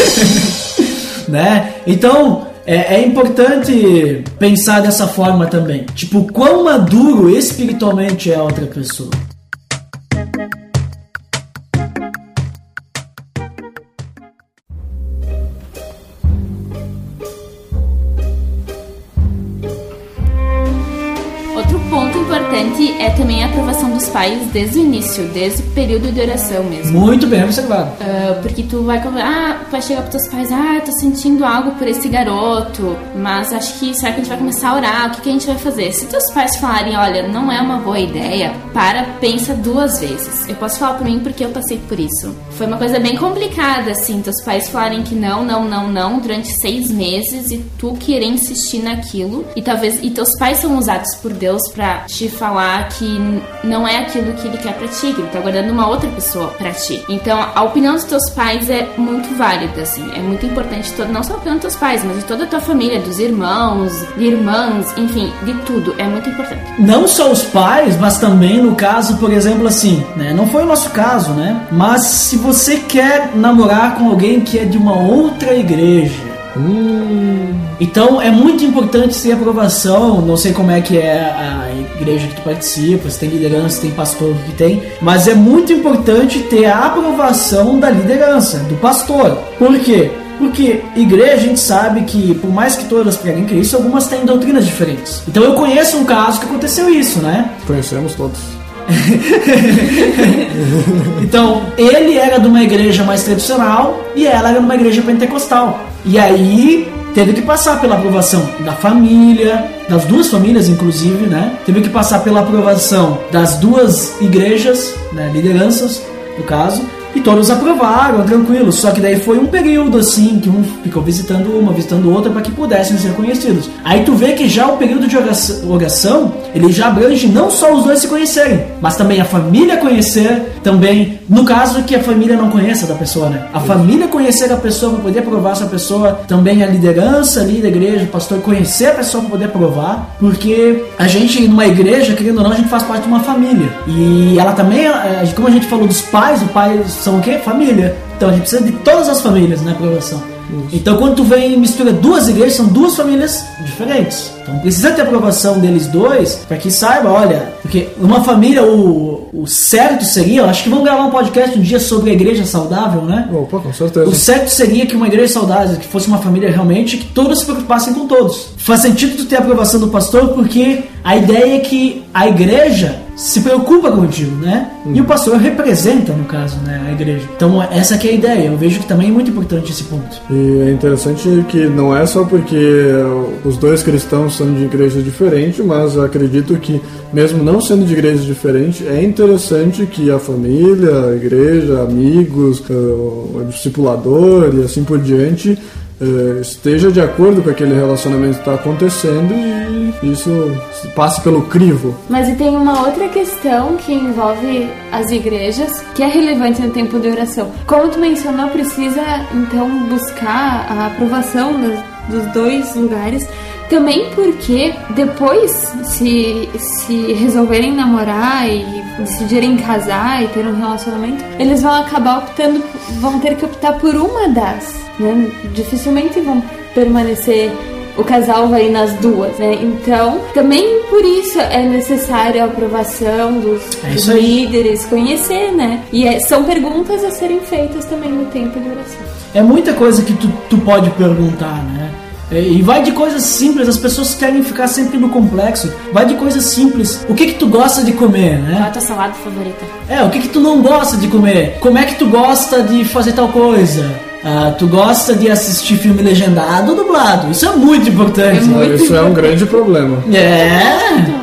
né? Então, é, é importante pensar dessa forma também. Tipo, quão maduro espiritualmente é a outra pessoa. Também a aprovação dos pais desde o início, desde o período de oração mesmo. Muito bem observado. Ah, porque tu vai ah, vai chegar pros teus pais, ah, tô sentindo algo por esse garoto, mas acho que será que a gente vai começar a orar? O que, que a gente vai fazer? Se teus pais falarem, olha, não é uma boa ideia, para, pensa duas vezes. Eu posso falar por mim porque eu passei por isso. Foi uma coisa bem complicada, assim, teus pais falarem que não, não, não, não, durante seis meses e tu querer insistir naquilo, e talvez, e teus pais são usados por Deus pra te falar que não é aquilo que ele quer pra ti, que ele tá guardando uma outra pessoa pra ti. Então, a opinião dos teus pais é muito válida, assim. É muito importante, todo, não só a opinião dos teus pais, mas de toda a tua família, dos irmãos, de irmãs, enfim, de tudo. É muito importante. Não só os pais, mas também no caso, por exemplo, assim, né? Não foi o nosso caso, né? Mas se você quer namorar com alguém que é de uma outra igreja, então é muito importante ter aprovação. Não sei como é que é a igreja que tu participa, se tem liderança, se tem pastor, que tem, mas é muito importante ter a aprovação da liderança, do pastor. Por quê? Porque igreja a gente sabe que, por mais que todas preguem Cristo, algumas têm doutrinas diferentes. Então eu conheço um caso que aconteceu isso, né? Conhecemos todos. Então, ele era de uma igreja mais tradicional e ela era de uma igreja pentecostal. E aí teve que passar pela aprovação da família, das duas famílias inclusive, né? Teve que passar pela aprovação das duas igrejas, né, lideranças, no caso, e todos aprovaram, tranquilo. Só que daí foi um período assim que um ficou visitando uma, visitando outra para que pudessem ser conhecidos. Aí tu vê que já o período de oração, ele já abrange não só os dois se conhecerem, mas também a família conhecer, também no caso que a família não conheça da pessoa, né? A família conhecer a pessoa para poder aprovar essa pessoa, também a liderança ali da igreja, o pastor conhecer a pessoa para poder aprovar, porque a gente numa igreja, querendo ou não, a gente faz parte de uma família. E ela também, como a gente falou dos pais, os pais são o quê? Família. Então a gente precisa de todas as famílias na aprovação. Então quando tu vem e mistura duas igrejas, são duas famílias diferentes. Então precisa ter aprovação deles dois para que saiba, olha, porque uma família, o, o certo seria, eu acho que vamos gravar um podcast um dia sobre a igreja saudável, né? Opa, com certeza. O certo seria que uma igreja saudável, que fosse uma família realmente, que todos se preocupassem com todos. Faz sentido tu ter a aprovação do pastor, porque a ideia é que a igreja se preocupa contigo, né? E o pastor representa, no caso, né, a igreja. Então essa que é a ideia. Eu vejo que também é muito importante esse ponto. E é interessante que não é só porque os dois cristãos são de igrejas diferentes, mas acredito que, mesmo não sendo de igrejas diferentes, é interessante que a família, a igreja, amigos, eh, o discipulador e assim por diante esteja de acordo com aquele relacionamento que está acontecendo e isso passe pelo crivo. Mas e tem uma outra questão que envolve as igrejas, que é relevante no tempo de oração. Como tu mencionou, precisa então buscar a aprovação dos dois lugares. Também porque depois, se, se resolverem namorar e decidirem casar e ter um relacionamento, eles vão acabar optando, vão ter que optar por uma das. Né? Dificilmente vão permanecer o casal vai nas duas, né? Então, também por isso é necessária a aprovação dos, É dos líderes, conhecer, né? E é- são perguntas a serem feitas também no tempo de oração. É muita coisa que tu, tu pode perguntar, né? É, E vai de coisas simples, as pessoas querem ficar sempre no complexo. Vai de coisas simples. O que que tu gosta de comer, Qual é a né? tua salada favorita? É, o que que tu não gosta de comer? Como é que tu gosta de fazer tal coisa? Ah, tu gosta de assistir filme legendado ou dublado? Isso é muito importante. Isso é um grande problema. É.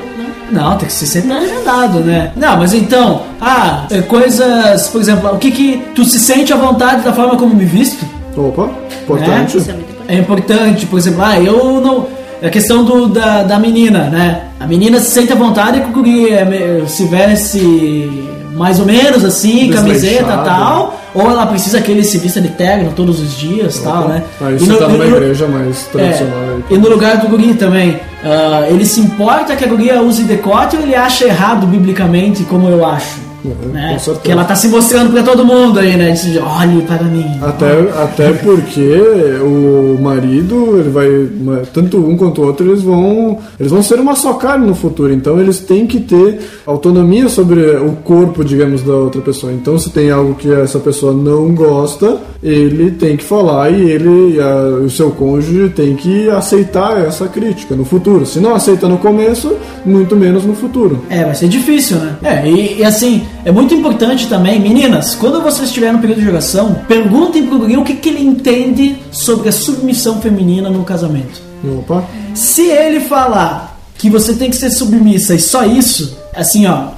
Não, tem que ser sempre legendado, né? Não, mas então, ah, é, coisas, por exemplo, o que que tu se sente à vontade da forma como me visto? Opa, importante. Isso é muito importante. É importante, por exemplo, ah, eu não. A questão do, da, da menina, né? A menina se sente à vontade com o guri é, se veste mais ou menos assim, camiseta e tal, ou ela precisa que ele se vista de terno todos os dias tal, né? Aí E você no- tá numa e no- igreja mais tradicional. é, e no lugar do guri também, ah, ele se importa que a guria use decote ou ele acha errado biblicamente, como eu acho? Uhum, né? Porque ela tá se mostrando pra todo mundo aí, né? Diz, Olhe para mim. Até, até porque o marido, ele vai. Tanto um quanto o outro, eles vão. Eles vão ser uma só carne no futuro. Então eles têm que ter autonomia sobre o corpo, digamos, da outra pessoa. Então se tem algo que essa pessoa não gosta, ele tem que falar e ele e a- o seu cônjuge tem que aceitar essa crítica no futuro. Se não aceita no começo, muito menos no futuro. É, vai ser difícil, né? É, e, e assim, é muito importante também, meninas, quando vocês estiverem no período de oração, perguntem pro guri o que, que ele entende sobre a submissão feminina no casamento. Opa. Se ele falar que você tem que ser submissa e só isso, assim, ó,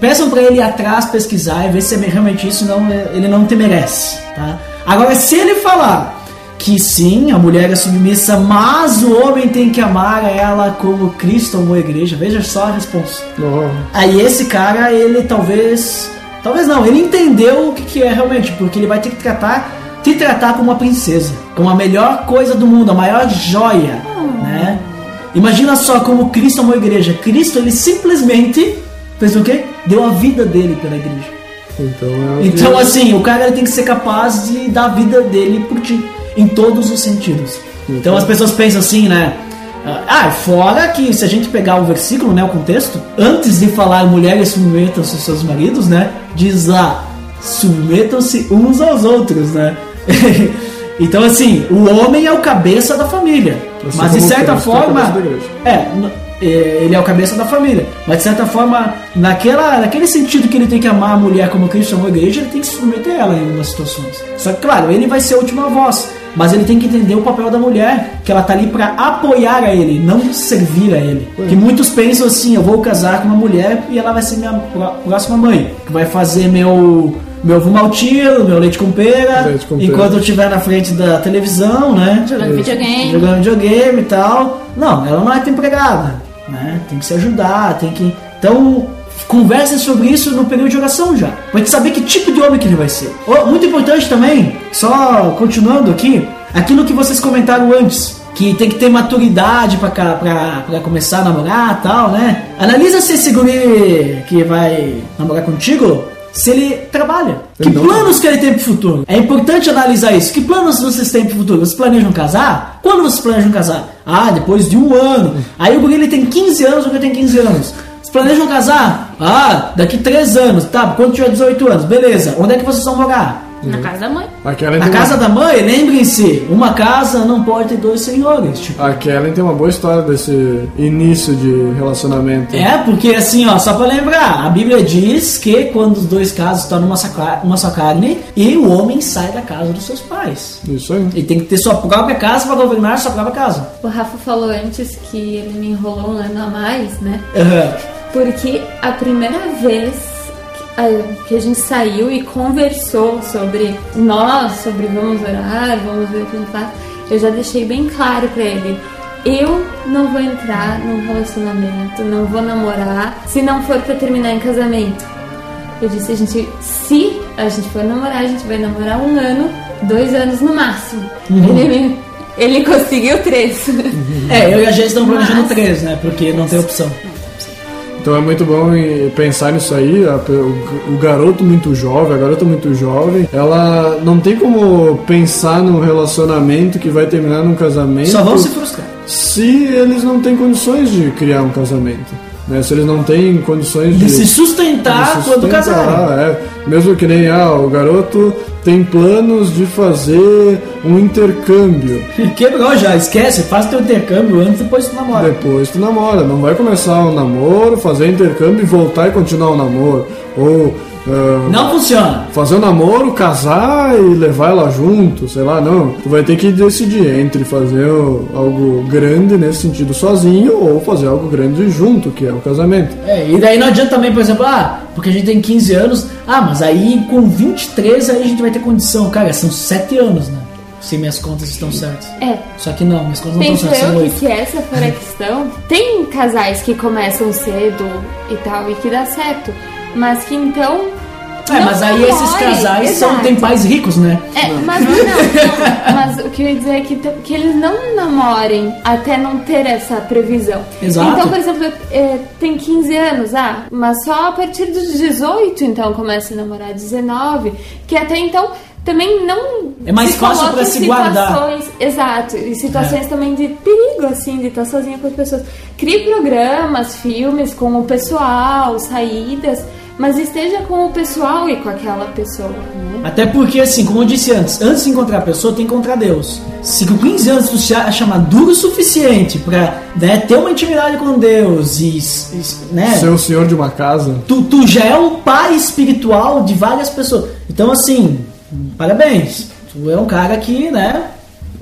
peçam pra ele ir atrás pesquisar e ver se é realmente isso, senão é, ele não te merece, tá? Agora, se ele falar que sim, a mulher é submissa, mas o homem tem que amar ela como Cristo amou a igreja. Veja só a resposta. Oh, Aí esse cara, ele talvez. Talvez não, ele entendeu o que, que é realmente, porque ele vai ter que tratar, te tratar como uma princesa, como a melhor coisa do mundo, a maior joia, né? Imagina só como Cristo amou a igreja. Cristo, ele simplesmente fez o quê? Deu a vida dele pela igreja. então é o que- Então, assim, o cara ele tem que ser capaz de dar a vida dele por ti, em todos os sentidos. Então as pessoas pensam assim, né? Ah, fora que se a gente pegar o versículo, né, o contexto, antes de falar mulheres submetam-se aos seus maridos, né, diz lá, submetam-se uns aos outros, né? então, assim, o homem é o cabeça da família, Assim mas de certa é forma, é, é, ele é o cabeça da família. Mas de certa forma, naquela, naquele sentido que ele tem que amar a mulher como Cristo amou a igreja, ele tem que submeter a ela em algumas situações. Só que, claro, ele vai ser a última voz. Mas ele tem que entender o papel da mulher, que ela tá ali para apoiar a ele, não servir a ele. Que muitos pensam assim: eu vou casar com uma mulher e ela vai ser minha pró- próxima mãe, que vai fazer meu meu ovo maltino, meu leite com pera, Leite com pera. enquanto eu estiver na frente da televisão, né? Jogando videogame. Jogando videogame e tal. Não, ela não é tua empregada, né? Tem que se ajudar, tem que. Então, conversem sobre isso no período de oração já. Pra gente saber que tipo de homem que ele vai ser. Oh, muito importante também, só continuando aqui, aquilo que vocês comentaram antes. Que tem que ter maturidade pra, pra, pra começar a namorar e tal, né? Analisa se esse guri que vai namorar contigo, se ele trabalha. Que Ele planos que ele tem pro futuro? É importante analisar isso. Que planos vocês têm pro futuro? Vocês planejam casar? Quando vocês planejam casar? Ah, depois de um ano. Aí o guri ele tem 15 anos, o guri tem 15 anos. Vocês planejam casar? Ah, daqui 3 anos. Tá, quando tiver 18 anos. Beleza. Onde é que vocês vão morar? Na casa da mãe. A Kellen Na casa uma... da mãe, lembrem-se, uma casa não pode ter dois senhores. Tipo. A Kellen tem uma boa história desse início de relacionamento. É, porque assim, ó, só pra lembrar, a Bíblia diz que quando os dois casos estão numa só, uma só carne, e o homem sai da casa dos seus pais. Isso aí. Ele tem que ter sua própria casa para governar sua própria casa. O Rafa falou antes que ele me enrolou um ano a mais, né? Aham. Porque a primeira vez que a, gente saiu e conversou sobre nós, sobre vamos orar, vamos ver o que a gente faz, eu já deixei bem claro pra ele. Eu não vou entrar num relacionamento, não vou namorar, se não for pra terminar em casamento. Eu disse, a gente, se a gente for namorar, a gente vai namorar um ano, dois anos no máximo. Ele, me- ele conseguiu três. É, eu e a gente estamos planejando três, né? Porque não tem opção. Então é muito bom pensar nisso aí. o garoto muito jovem, a garota muito jovem, ela não tem como pensar num relacionamento que vai terminar num casamento Só vão se frustrar. se eles não têm condições de criar um casamento. Né? Se eles não têm condições de, De se sustentar de se quando sustentar, casarem. é. Mesmo que nem ah, o garoto tem planos de fazer um intercâmbio. Quebrou já, esquece, faz teu intercâmbio antes, depois tu namora. Depois tu namora, não vai começar um namoro, fazer intercâmbio e voltar e continuar o namoro. Ou ah, Não funciona. fazer um namoro, casar e levar ela junto, sei lá, não. Tu vai ter que decidir entre fazer o- algo grande nesse sentido sozinho ou fazer algo grande junto, que é o casamento. É, e daí não adianta também, por exemplo, ah, porque a gente tem 15 anos, ah, mas aí com 23 aí a gente vai ter condição. Cara, são 7 anos, né? Se minhas contas estão certas. É, Só que não, minhas contas não Penso estão certas, eu que 8. se essa for a questão, tem casais que começam cedo e tal e que dá certo, mas que então. É, não mas aí esses namorem, casais são, exato. têm pais ricos, né? É, mas não, não, mas o que eu ia dizer é que, que eles não namorem até não ter essa previsão. Exato. Então, por exemplo, é, tem 15 anos, ah, mas só a partir dos 18 então começa a namorar, 19, que até então também não É mais fácil em se guardar. exato, e situações É. também de perigo, assim, de estar sozinha com as pessoas. Crie programas, filmes com o pessoal, saídas, mas esteja com o pessoal e com aquela pessoa, né? Até porque, assim, como eu disse antes, antes de encontrar a pessoa, tem que encontrar Deus. Se com 15 anos tu se acha maduro o suficiente pra né, ter uma intimidade com Deus e, e, né, Ser o senhor de uma casa. tu, tu já é um pai espiritual de várias pessoas. Então, assim, parabéns. Tu é um cara que, né?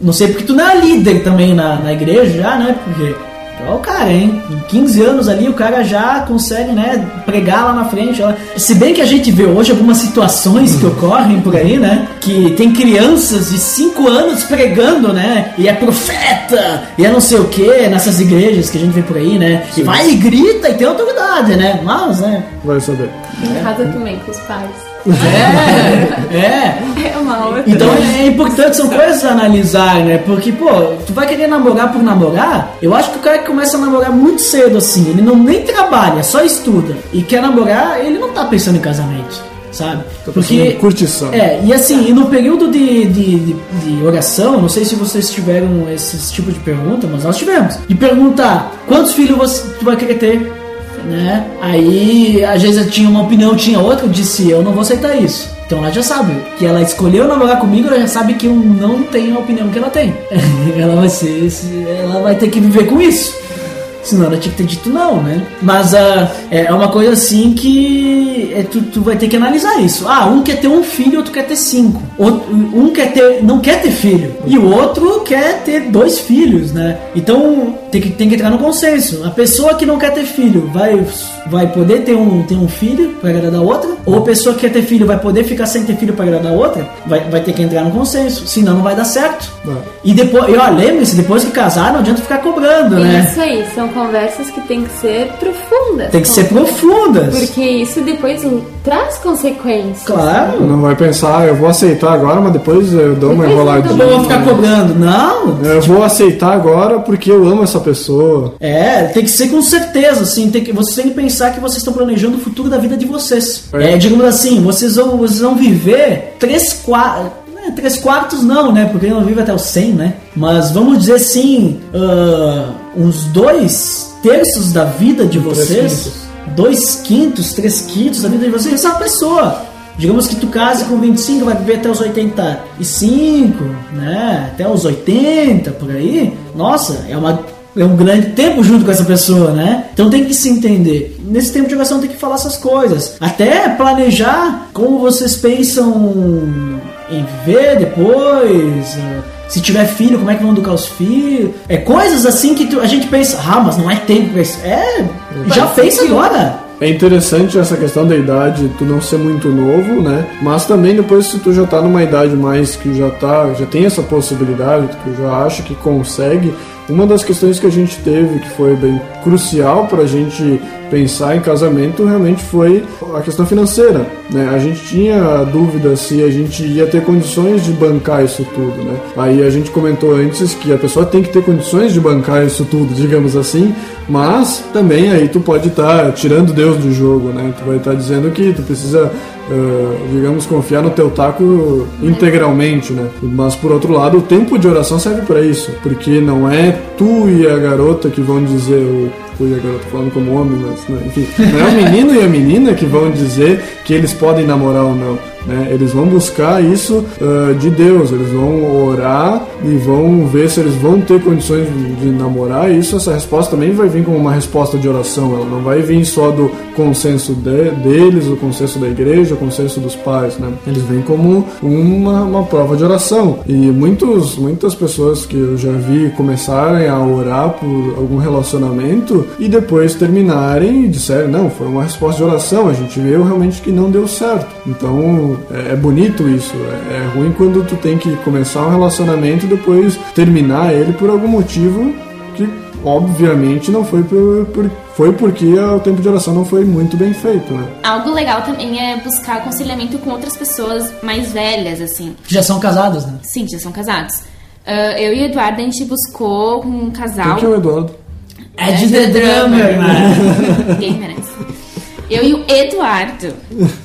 Não sei porque tu não é líder também na, na igreja já, né? Porque Olha o cara, hein? Em 15 anos ali, o cara já consegue, né, pregar lá na frente. ó. Se bem que a gente vê hoje algumas situações que ocorrem por aí, né? Que tem crianças de 5 anos pregando, né? E é profeta, e é não sei o que, nessas igrejas que a gente vê por aí, né? E vai e grita e tem autoridade, né? Mas, né? Vai saber. Em casa também, com os pais. É, é. É uma outra. Então é importante, são coisas a analisar, né? Porque, pô, tu vai querer namorar por namorar, eu acho que o cara que começa a namorar muito cedo, assim, ele não nem trabalha, só estuda e quer namorar, ele não tá pensando em casamento, sabe? Tá em curtição. É, e assim, e no período de, de, de, de oração, não sei se vocês tiveram esse tipo de pergunta, mas nós tivemos. De perguntar quantos filhos você, tu vai querer ter, né? Aí, às vezes eu tinha uma opinião, tinha outra, eu disse, eu não vou aceitar isso. Então ela já sabe que ela escolheu namorar comigo, ela já sabe que eu não tenho a opinião que ela tem. ela vai ser, ela vai ter que viver com isso. Senão ela tinha que ter dito não, né? Mas ah, é uma coisa assim que é, tu, tu vai ter que analisar isso. Ah, um quer ter um filho, outro quer ter cinco. Outro, um quer ter, não quer ter filho. E o outro quer ter dois filhos, né? Então tem que, tem que entrar no consenso. A pessoa que não quer ter filho vai, vai poder ter um, ter um filho para agradar a outra. Ou a pessoa que quer ter filho vai poder ficar sem ter filho para agradar a outra. Vai, vai ter que entrar no consenso. Senão não vai dar certo. Não. E depois, e ó, lembre-se, depois que casar, não adianta ficar cobrando, né? Isso aí, são conversas que tem que ser profundas. Tem que ser profundas. Porque isso depois traz consequências. Claro. Não vai pensar, "Ah, eu vou aceitar agora, mas depois eu dou uma Depois eu Eu enroladinha. não vou ficar cobrando. Não. Eu vou aceitar agora porque eu amo essa pessoa. É, tem que ser com certeza, assim. Tem que, vocês têm que pensar que vocês estão planejando o futuro da vida de vocês. É. É, digamos assim, vocês vão, vocês vão viver três quartos. Três quartos não, né? Porque não vive até os 100, né? Mas vamos dizer assim, ah, uns dois terços da vida de vocês, quintos. dois quintos, três quintos da vida de vocês, essa pessoa. Digamos que tu case com 25, vai viver até os 85, né? Até os 80, por aí. Nossa, é uma é um grande tempo junto com essa pessoa, né? Então tem que se entender. Nesse tempo de oração tem que falar essas coisas. Até planejar como vocês pensam em viver depois. eh, Se tiver filho, como é que vão educar os filhos? É coisas assim que tu- a gente pensa, ah, mas não é tempo pra isso. É, já fez agora. É interessante essa questão da idade, tu não ser muito novo, né? Mas também depois se tu já tá numa idade mais que já tá, já tem essa possibilidade, que tu já acha que consegue, uma das questões que a gente teve que foi bem crucial pra gente pensar em casamento realmente foi a questão financeira, né? A gente tinha dúvida se a gente ia ter condições de bancar isso tudo, né? Aí a gente comentou antes que a pessoa tem que ter condições de bancar isso tudo, digamos assim, mas também aí tu pode estar tirando Deus do jogo, né? Tu vai estar dizendo que tu precisa, eh, digamos, confiar no teu taco integralmente, né? Mas por outro lado, o tempo de oração serve para isso, porque não é tu e a garota que vão dizer o e a garota falando como homem, mas né, enfim, é o menino e a menina que vão dizer que eles podem namorar ou não. Né? Eles vão buscar isso ah, de Deus, eles vão orar e vão ver se eles vão ter condições de, de namorar. E isso, essa resposta também vai vir como uma resposta de oração, ela não vai vir só do consenso de- deles, o consenso da igreja, o consenso dos pais. Né? Eles vêm como uma, uma prova de oração. E muitos, muitas pessoas que eu já vi começarem a orar por algum relacionamento e depois terminarem e disserem, não, foi uma resposta de oração, a gente viu realmente que não deu certo. Então é, é bonito isso. É, é ruim quando tu tem que começar um relacionamento e depois terminar ele por algum motivo que obviamente não foi por, por- foi porque o tempo de oração não foi muito bem feito, né? Algo legal também é buscar aconselhamento com outras pessoas mais velhas, assim. Que já são casados, né? Sim, já são casados. Ah, eu e o Eduardo, a gente buscou um casal. Quem que é o Eduardo? É de The Drummer, né? Ninguém merece. Eu e o Eduardo,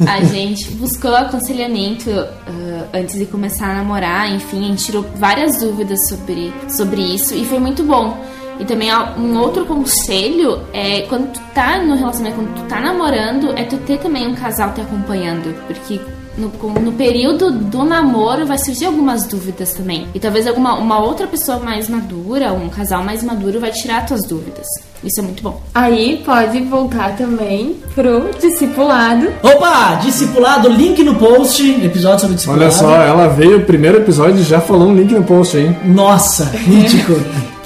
a gente buscou aconselhamento ah, antes de começar a namorar, enfim, a gente tirou várias dúvidas sobre, sobre isso e foi muito bom. E também um outro conselho é quando tu tá no relacionamento, quando tu tá namorando, é tu ter também um casal te acompanhando, porque no, no período do namoro vai surgir algumas dúvidas também. E talvez alguma uma outra pessoa mais madura, um casal mais maduro vai tirar tuas dúvidas. Isso é muito bom. Aí pode voltar também pro discipulado. Opa, discipulado, link no post, episódio sobre discipulado. Olha só, ela veio o primeiro episódio e já falou um link no post, hein? Nossa, mítico.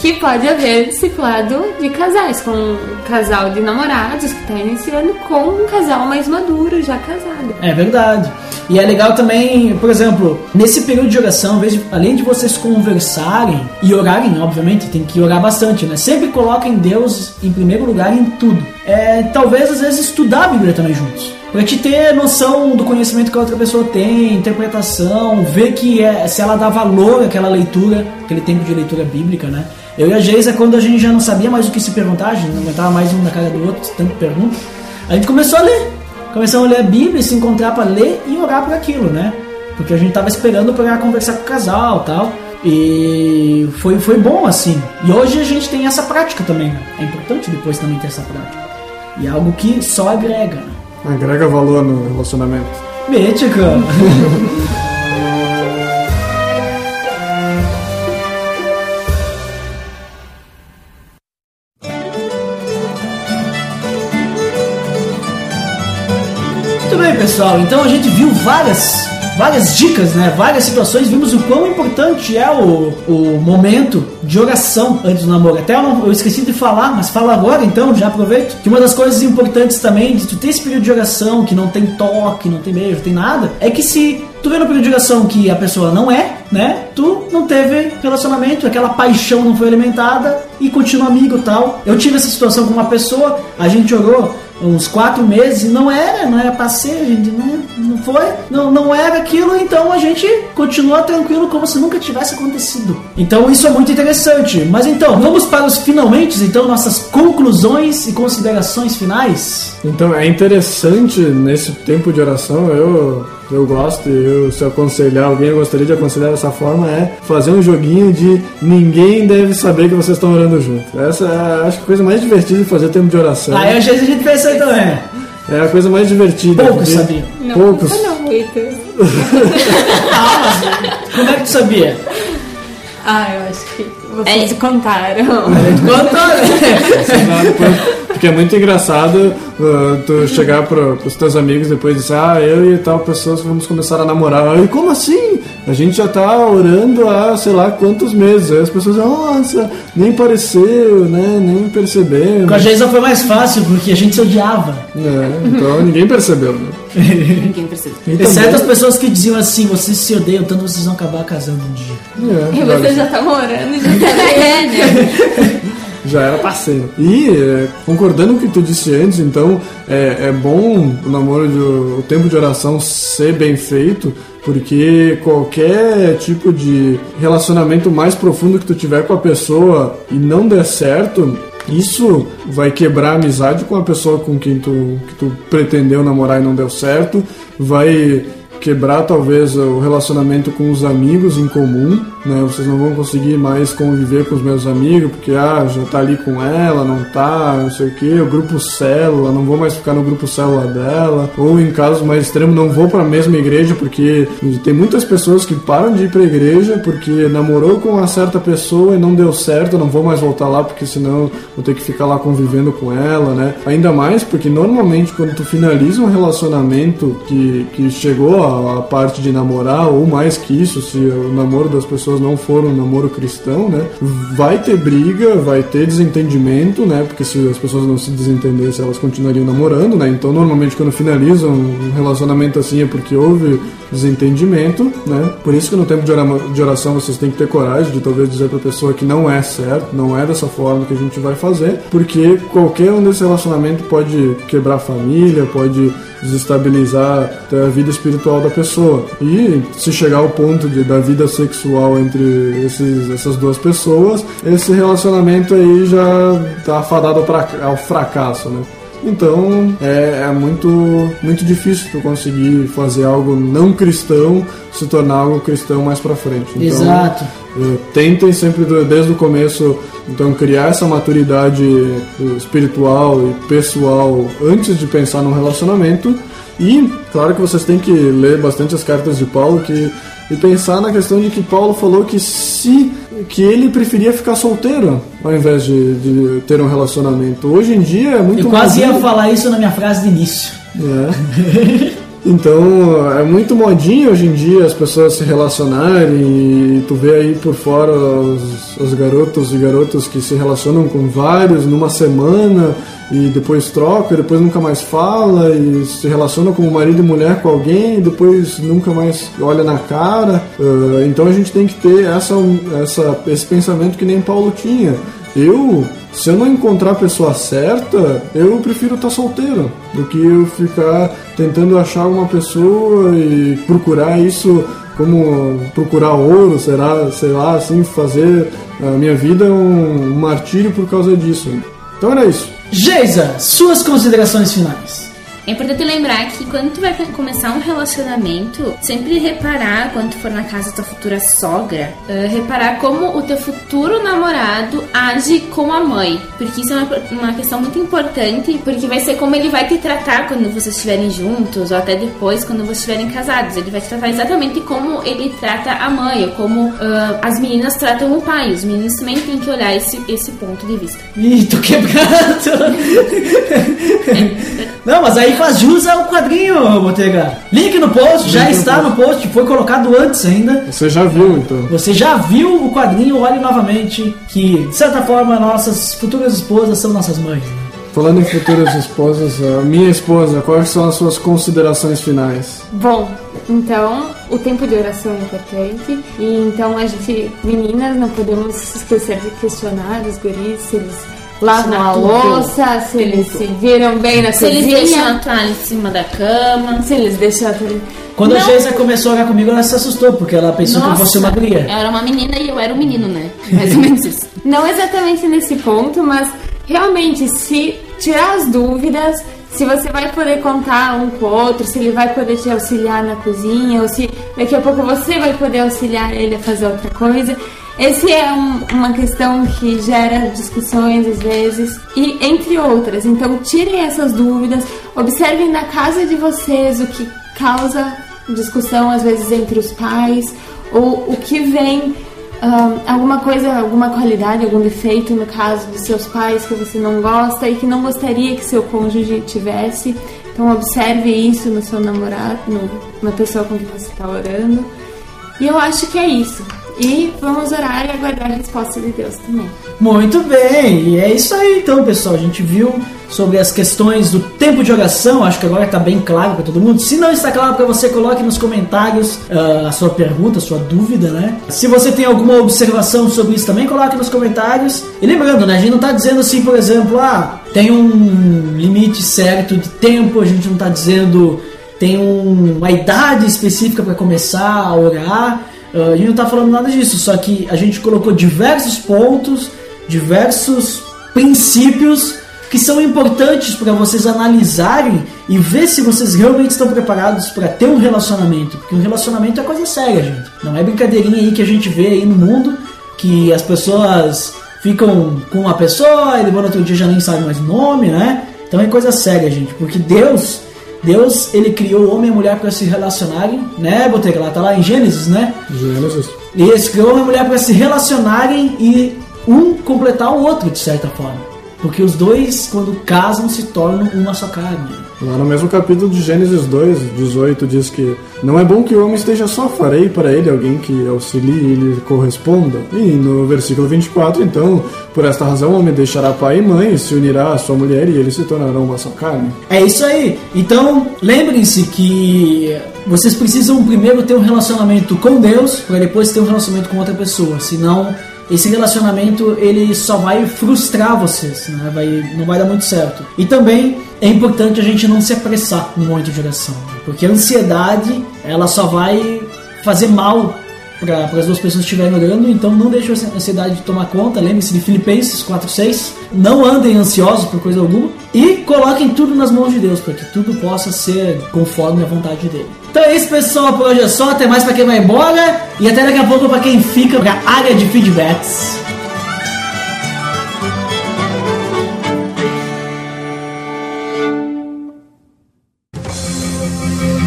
Que pode haver discipulado de casais, com um casal de namorados que está iniciando com um casal mais maduro, já casado. É verdade. E é legal também, por exemplo, nesse período de oração, além de vocês conversarem e orarem, obviamente, tem que orar bastante, né? Sempre coloquem Deus em primeiro lugar em tudo. É, talvez às vezes estudar a Bíblia também juntos. Pra te ter noção do conhecimento que a outra pessoa tem, interpretação, ver que é, se ela dá valor àquela leitura, aquele tempo de leitura bíblica, né? Eu e a Geisa, quando a gente já não sabia mais o que se perguntar, a gente não aguentava mais um na cara do outro, tanto pergunta, a gente começou a ler. Começamos a ler a Bíblia, se encontrar para ler e orar por aquilo, né? Porque a gente tava esperando para conversar com o casal tal. E foi, foi bom assim. E hoje a gente tem essa prática também, né? É importante depois também ter essa prática. E é algo que só agrega, né? Agrega valor no relacionamento. Mítica! pessoal. Então a gente viu várias, várias dicas, né? Várias situações. Vimos o quão importante é o, o momento de oração antes do namoro. Até eu, não- eu esqueci de falar, mas fala agora então, já aproveito. Que uma das coisas importantes também de tu ter esse período de oração, que não tem toque, não tem beijo, não tem nada, é que se tu vê no período de oração que a pessoa não é, né? Tu não teve relacionamento, aquela paixão não foi alimentada e continua amigo tal. Eu tive essa situação com uma pessoa, a gente orou uns quatro meses não era, não era pra ser, gente, não, não foi, não, não era aquilo, então a gente continua tranquilo como se nunca tivesse acontecido. Então isso é muito interessante. Mas então, vamos para os finalmente, então, nossas conclusões e considerações finais. Então é interessante nesse tempo de oração, eu, eu gosto, eu, se eu aconselhar alguém, eu gostaria de aconselhar dessa forma, é fazer um joguinho de ninguém deve saber que vocês estão orando junto. Essa é acho que a coisa mais divertida de fazer tempo de oração. Aí às vezes a gente pensa aí também. É a coisa mais divertida. Poucos porque- sabiam. Não, Poucos. eu não, muitos. Como é que tu sabia? Ah, eu acho que vocês contaram. Conta, né? Não, depois- Porque é muito engraçado uh, tu chegar pro, pros teus amigos depois e dizer, ah, eu e tal pessoa vamos começar a namorar. E como assim? A gente já tá orando há sei lá quantos meses. Aí as pessoas, nossa, nem pareceu, né? Nem percebemos. Com a Geisa foi mais fácil, porque a gente se odiava. É, então ninguém percebeu, né? Ninguém precisa. Exceto as pessoas que diziam assim, vocês se odeiam, tanto vocês vão acabar casando um dia. É, E olha, você já tá morando, já tá é, né? já era parceiro. E é, concordando com o que tu disse antes, então é, é bom o namoro, de, o tempo de oração ser bem feito, porque qualquer tipo de relacionamento mais profundo que tu tiver com a pessoa e não der certo, isso vai quebrar a amizade com a pessoa com quem tu, que tu pretendeu namorar e não deu certo, vai quebrar talvez o relacionamento com os amigos em comum, né? Vocês não vão conseguir mais conviver com os meus amigos, porque ah, já tá ali com ela, não tá, não sei o que, o grupo célula, não vou mais ficar no grupo célula dela, ou em casos mais extremos, não vou para a mesma igreja, porque tem muitas pessoas que param de ir para igreja porque namorou com uma certa pessoa e não deu certo, não vou mais voltar lá porque senão vou ter que ficar lá convivendo com ela, né? Ainda mais porque normalmente quando tu finaliza um relacionamento que, que chegou à parte de namorar, ou mais que isso, se o namoro das pessoas não for um namoro cristão, né? Vai ter briga, vai ter desentendimento, né? Porque se as pessoas não se desentendessem, elas continuariam namorando, né? Então normalmente quando finalizam um relacionamento assim é porque houve desentendimento, né? Por isso que no tempo de ora- de oração vocês têm que ter coragem de talvez dizer pra pessoa que não é certo, não é dessa forma que a gente vai fazer, porque qualquer um desse relacionamento pode quebrar a família, pode desestabilizar a vida espiritual da pessoa. E se chegar ao ponto de, da vida sexual entre esses, essas duas pessoas, esse relacionamento aí já tá afadado ao fra- ao fracasso, né? Então é, é muito, muito difícil tu conseguir fazer algo não cristão se tornar algo cristão mais pra frente. Então, Exato. eh, tentem sempre desde o começo então criar essa maturidade eh, espiritual e pessoal antes de pensar num relacionamento e claro que vocês têm que ler bastante as cartas de Paulo que e pensar na questão de que Paulo falou que se que ele preferia ficar solteiro ao invés de, de ter um relacionamento. Hoje em dia é muito Eu quase ia falar isso na minha frase de início. é. Então é muito modinho hoje em dia as pessoas se relacionarem e tu vê aí por fora os, os garotos e garotas que se relacionam com vários numa semana e depois troca, depois nunca mais fala e se relaciona como marido e mulher com alguém e depois nunca mais olha na cara. Uh, então a gente tem que ter essa, essa, esse pensamento que nem Paulo tinha. Eu, se eu não encontrar a pessoa certa, eu prefiro estar solteiro do que eu ficar tentando achar uma pessoa e procurar isso como procurar ouro, será, sei lá, assim, fazer a minha vida um martírio por causa disso. Então era isso. Geisa, suas considerações finais. É importante lembrar que quando tu vai começar um relacionamento, sempre reparar, quando tu for na casa da tua futura sogra, uh, reparar como o teu futuro namorado age com a mãe. Porque isso é uma, uma, questão muito importante, porque vai ser como ele vai te tratar quando vocês estiverem juntos, ou até depois, quando vocês estiverem casados. Ele vai te tratar exatamente como ele trata a mãe, ou como uh, as meninas tratam o pai. Os meninos também têm que olhar esse, esse ponto de vista. Ih, tô quebrado! Não, mas aí faz jus ao quadrinho, Botega. Link no post, já está no post, foi colocado antes ainda. Você já viu, então. Você já viu o quadrinho, olhe novamente, que de certa forma nossas futuras esposas são nossas mães. Né? Falando em futuras esposas, a minha esposa, quais são as suas considerações finais? Bom, então o tempo de oração é importante e então a gente, meninas, não podemos esquecer de questionar os guris se eles lavam a louça, se eles se viram bem na se cozinha. Se eles deixam a toalha em cima da cama. Se eles deixam a toalha... Quando não. a Geisa começou a olhar comigo, ela se assustou, porque ela pensou Nossa, que eu fosse uma guria. Eu era uma menina e eu era um menino, né? Mais ou menos isso. Não exatamente nesse ponto, mas realmente, se tirar as dúvidas, se você vai poder contar um com o outro, se ele vai poder te auxiliar na cozinha, ou se daqui a pouco você vai poder auxiliar ele a fazer outra coisa. Esse é um, uma questão que gera discussões às vezes, e entre outras. Então, tirem essas dúvidas, observem na casa de vocês o que causa discussão às vezes entre os pais, ou o que vem um, alguma coisa, alguma qualidade, algum defeito no caso dos seus pais que você não gosta e que não gostaria que seu cônjuge tivesse. Então observe isso no seu namorado, no, na pessoa com quem você está orando. E eu acho que é isso. E vamos orar e aguardar a resposta de Deus também. Muito bem, e é isso aí então, pessoal. A gente viu sobre as questões do tempo de oração. Acho que agora está bem claro para todo mundo. Se não está claro para você, coloque nos comentários uh, a sua pergunta, a sua dúvida, né? Se você tem alguma observação sobre isso também, coloque nos comentários. E lembrando, né? A gente não está dizendo assim, por exemplo, ah, tem um limite certo de tempo. A gente não está dizendo tem um, uma idade específica para começar a orar. A gente não está falando nada disso, só que a gente colocou diversos pontos, diversos princípios que são importantes para vocês analisarem e ver se vocês realmente estão preparados para ter um relacionamento, porque um relacionamento é coisa séria, gente. Não é brincadeirinha aí que a gente vê aí no mundo que as pessoas ficam com uma pessoa e depois no outro dia já nem sabem mais o nome, né? Então é coisa séria, gente, porque Deus Deus, ele criou o homem e a mulher para se relacionarem, né, Botega? Lá tá lá em Gênesis, né? Gênesis. Ele criou o homem e a mulher para se relacionarem e um completar o outro, de certa forma. Porque os dois, quando casam, se tornam uma só carne. Lá no mesmo capítulo de Gênesis 2, 18, diz que não é bom que o homem esteja só, farei para ele alguém que auxilie e lhe corresponda. E no versículo 24, então, por esta razão o homem deixará pai e mãe, se unirá à sua mulher e eles se tornarão uma só carne. É isso aí. Então, lembrem-se que vocês precisam primeiro ter um relacionamento com Deus, para depois ter um relacionamento com outra pessoa. Senão esse relacionamento ele só vai frustrar vocês, né? vai, não vai dar muito certo. E também é importante a gente não se apressar no momento de oração, né? porque a ansiedade ela só vai fazer mal para as duas pessoas estiverem orando, então não deixe a ansiedade de tomar conta. Lembre-se de Filipenses 4:6. Não andem ansiosos por coisa alguma e coloquem tudo nas mãos de Deus, para que tudo possa ser conforme a vontade dele. Então é isso, pessoal. Por hoje é só. Até mais para quem vai embora e até daqui a pouco para quem fica para a área de feedbacks.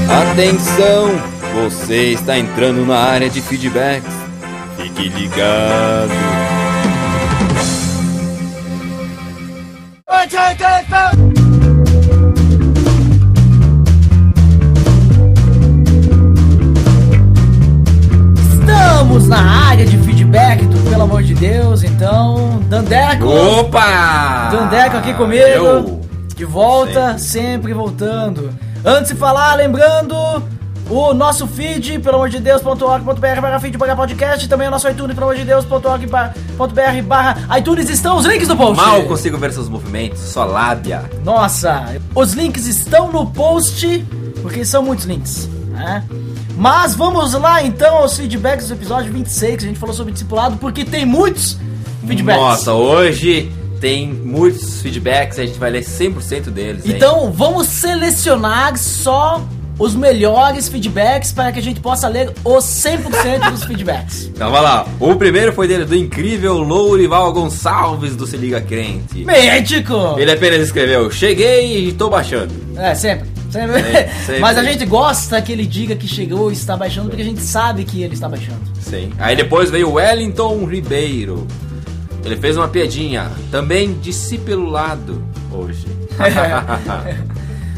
Atenção! Você está entrando na área de feedbacks. Fique ligado. Estamos na área de feedback do Pelo Amor de Deus, então, Dandeco! Opa! Dandeco aqui comigo, Eu. de volta, sempre. sempre voltando. Antes de falar, lembrando, o nosso feed, pelo amor de Deus.org.br barra feed barra podcast, também o nosso iTunes, pelo amor de Deus.org.br barra iTunes, estão os links no post. Mal consigo ver seus movimentos, sua lábia. Nossa, os links estão no post, porque são muitos links, né? Mas vamos lá então aos feedbacks do episódio 26, que a gente falou sobre discipulado, porque tem muitos feedbacks. Nossa, hoje tem muitos feedbacks, a gente vai ler 100% deles. hein? Então vamos selecionar só os melhores feedbacks para que a gente possa ler os 100% dos feedbacks. Então vai lá. O primeiro foi dele, do incrível Lourival Gonçalves do Se Liga Crente. Médico! Ele apenas escreveu: Cheguei e tô baixando. É, sempre. sempre. É, sempre. Mas a gente gosta que ele diga que chegou e está baixando, porque a gente sabe que ele está baixando. Sim. Aí depois veio Wellington Ribeiro. Ele fez uma piadinha, também discipulado hoje.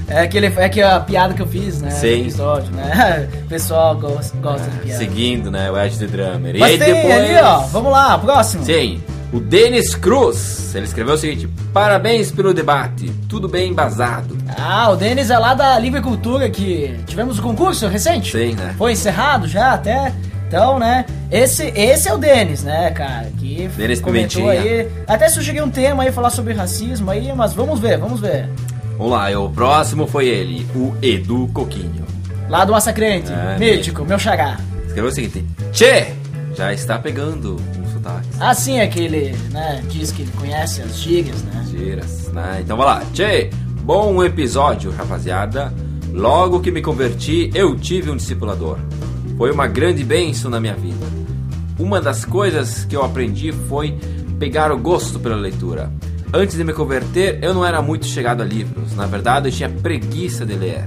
É que, ele, é que a piada que eu fiz, né? Sim. No episódio, né? O pessoal gosta, gosta de piada. Seguindo, né? O Ed the Drummer. E Mas aí tem depois. ali, ó. Vamos lá, próximo. Sim. O Denis Cruz, ele escreveu o seguinte: Parabéns pelo debate, tudo bem embasado. Ah, o Denis é lá da Livre Cultura, que tivemos o concurso recente. Sim, né? Foi encerrado já até. Então, né? Esse, esse é o Denis, né, cara? Que Denis comentou Pimentinha. aí. Até sugeri um tema aí, falar sobre racismo aí, mas vamos ver, vamos ver. Vamos lá, e o próximo foi ele, o Edu Coquinho. Lá do Massacrente, É, mítico, meu xará. Escreveu o seguinte: Tchê, já está pegando um sotaque. Assim é que ele, né, diz que ele conhece as gírias, né? Giras, né? Então vai lá. Tchê, bom episódio, rapaziada. Logo que me converti, eu tive um discipulador. Foi uma grande bênção na minha vida. Uma das coisas que eu aprendi foi pegar o gosto pela leitura. Antes de me converter, eu não era muito chegado a livros. Na verdade, eu tinha preguiça de ler.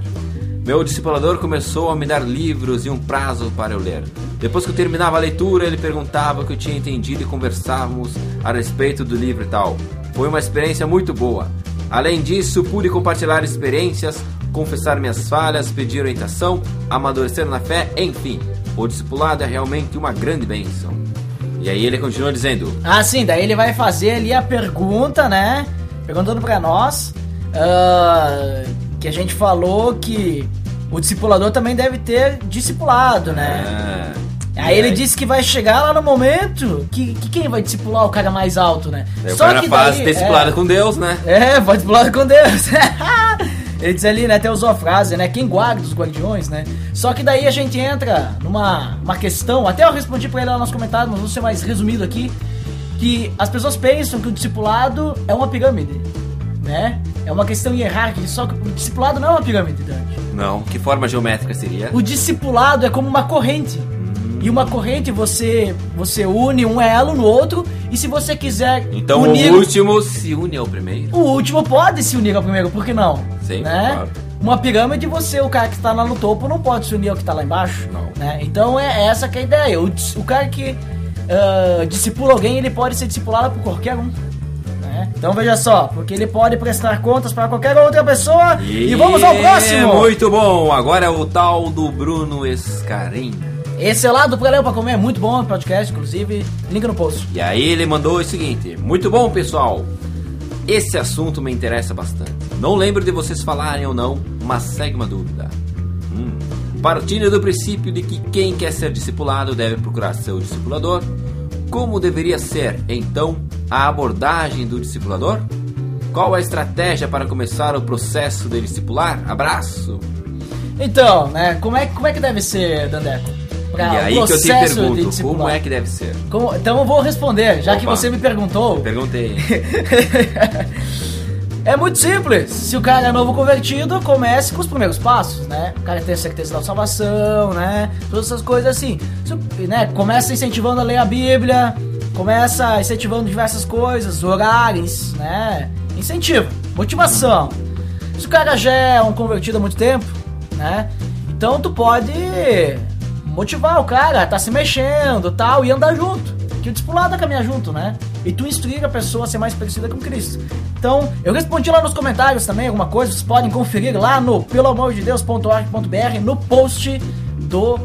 Meu discipulador começou a me dar livros e um prazo para eu ler. Depois que eu terminava a leitura, ele perguntava o que eu tinha entendido e conversávamos a respeito do livro e tal. Foi uma experiência muito boa. Além disso, pude compartilhar experiências, confessar minhas falhas, pedir orientação, amadurecer na fé, enfim. O discipulado é realmente uma grande bênção. E aí ele continua dizendo: Ah, sim, daí ele vai fazer ali a pergunta, né? Perguntando pra nós. ah, que a gente falou que o discipulador também deve ter discipulado, né? "Ah, Aí ele disse que vai chegar lá no momento que, que quem vai discipular o cara mais alto, né? Daí o cara faz daí- discipulado é, com Deus, né? É, vai discipular com Deus. ele diz ali, né? Até usou a frase, né? Quem guarda os guardiões, né? Só que daí a gente entra numa uma questão, até eu respondi pra ele lá nos comentários, mas vou ser mais resumido aqui, que as pessoas pensam que o discipulado é uma pirâmide, né? É uma questão hierárquica, só que o discipulado não é uma pirâmide, Dante. Não, que forma geométrica seria? O discipulado é como uma corrente. E uma corrente você você une um elo no outro e se você quiser Então unir o último se une ao primeiro. o último pode se unir ao primeiro, por que não? Sim, né? claro. Uma pirâmide, você, o cara que está lá no topo, não pode se unir ao que está lá embaixo. Não. Né? Então é essa que é a ideia. O, o cara que ah, discipula alguém, ele pode ser discipulado por qualquer um. né? Então veja só, porque ele pode prestar contas para qualquer outra pessoa. E, vamos ao próximo! Muito bom, agora é o tal do Bruno Escarim. Esse é lá do Pra Ler Pra Comer, muito bom o podcast, inclusive. Link no post. E aí ele mandou o seguinte: Muito bom, pessoal. Esse assunto me interessa bastante. Não lembro de vocês falarem ou não, mas segue uma dúvida. Hum. Partindo do princípio de que quem quer ser discipulado deve procurar seu discipulador, como deveria ser, então, a abordagem do discipulador? Qual a estratégia para começar o processo de discipular? Abraço! Então, né, como é, como é que deve ser, Dandeco? Pra e aí que eu te pergunto, como é que deve ser? Como- então eu vou responder, já que Opa. você me perguntou. Perguntei. É muito simples. Se o cara é novo convertido, comece com os primeiros passos, né? O cara tem a certeza da salvação, né? Todas essas coisas assim. Né? Começa incentivando a ler a Bíblia, começa incentivando diversas coisas, horários, né? Incentivo, motivação. Se o cara já é um convertido há muito tempo, né? Então tu pode motivar o cara, tá se mexendo tal, e andar junto. Que o discipulado caminhar junto, né? E tu instruir a pessoa a ser mais parecida com Cristo. Então, eu respondi lá nos comentários também alguma coisa, vocês podem conferir lá no peloamordedeus.org.br no post do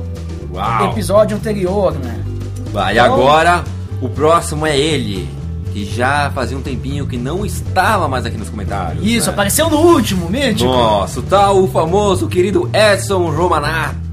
Uau! episódio anterior, né? Vai, e agora o próximo é ele, que já fazia um tempinho que não estava mais aqui nos comentários. Isso, né? apareceu no último, mítico. Nossa, tal, o famoso, querido Edson Romanato.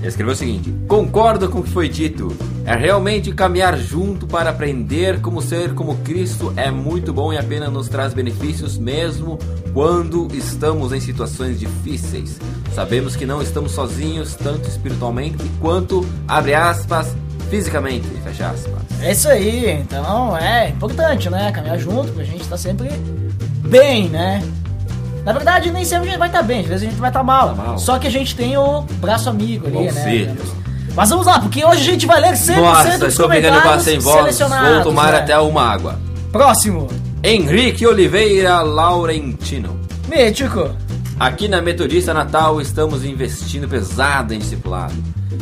Ele escreveu o seguinte: Concordo com o que foi dito. É realmente caminhar junto para aprender como ser como Cristo é muito bom e apenas nos traz benefícios mesmo quando estamos em situações difíceis. Sabemos que não estamos sozinhos, tanto espiritualmente quanto, abre aspas, fisicamente, fecha aspas. É isso aí, então é importante, né? Caminhar junto pra gente estar sempre bem, né? Na verdade, nem sempre a gente vai estar bem, às vezes a gente vai estar mal. Tá mal. Só que a gente tem o braço amigo ali, né? Conselhos. Mas vamos lá, porque hoje a gente vai ler 100% Nossa, dos estou pegando sem voz. Vou tomar né? até uma água. Próximo, Henrique Oliveira Laurentino. Mítico. Aqui na Metodista Natal estamos investindo pesado em discipulado.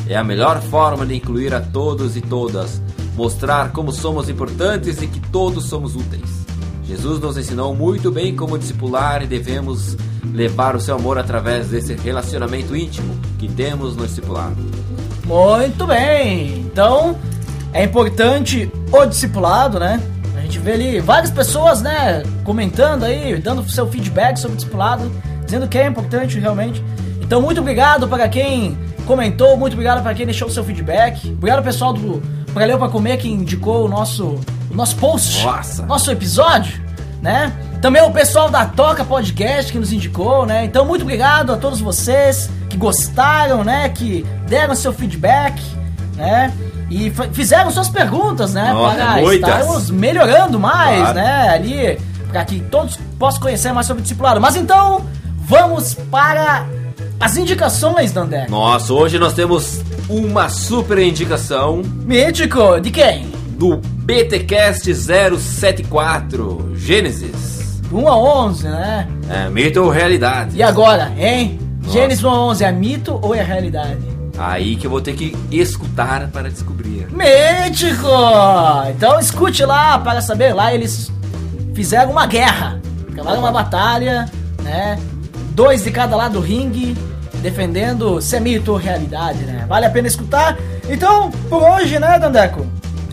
É a melhor forma de incluir a todos e todas, mostrar como somos importantes e que todos somos úteis. Jesus nos ensinou muito bem como discipular e devemos levar o seu amor através desse relacionamento íntimo que temos no discipulado. Muito bem. Então, é importante o discipulado, né? A gente vê ali várias pessoas, né, comentando aí, dando seu feedback sobre o discipulado, dizendo que é importante realmente. Então, muito obrigado para quem comentou, muito obrigado para quem deixou o seu feedback. Obrigado pessoal do Valeu para comer que indicou o nosso nosso post, Nossa. nosso episódio, né? Também o pessoal da Toca Podcast que nos indicou, né? Então, muito obrigado a todos vocês que gostaram, né? Que deram seu feedback, né? E fizeram suas perguntas, né? Nossa, para muitas. estarmos melhorando mais, Claro. né? Ali, para que todos possam conhecer mais sobre o discipulado. Mas então, vamos para as indicações, Dandé. Nossa, hoje nós temos uma super indicação Mítico, de quem? Do BTcast 074 Gênesis. 1 a 11, né? É, mito ou realidade? E agora, hein? Nossa. Gênesis 1 a 11 é mito ou é realidade? Aí que eu vou ter que escutar para descobrir. Mítico! Então escute lá para saber. Lá eles fizeram uma guerra, travaram uma batalha, né? Dois de cada lado do ringue, defendendo se é mito ou realidade, né? Vale a pena escutar. Então, por hoje, né, Dandeco?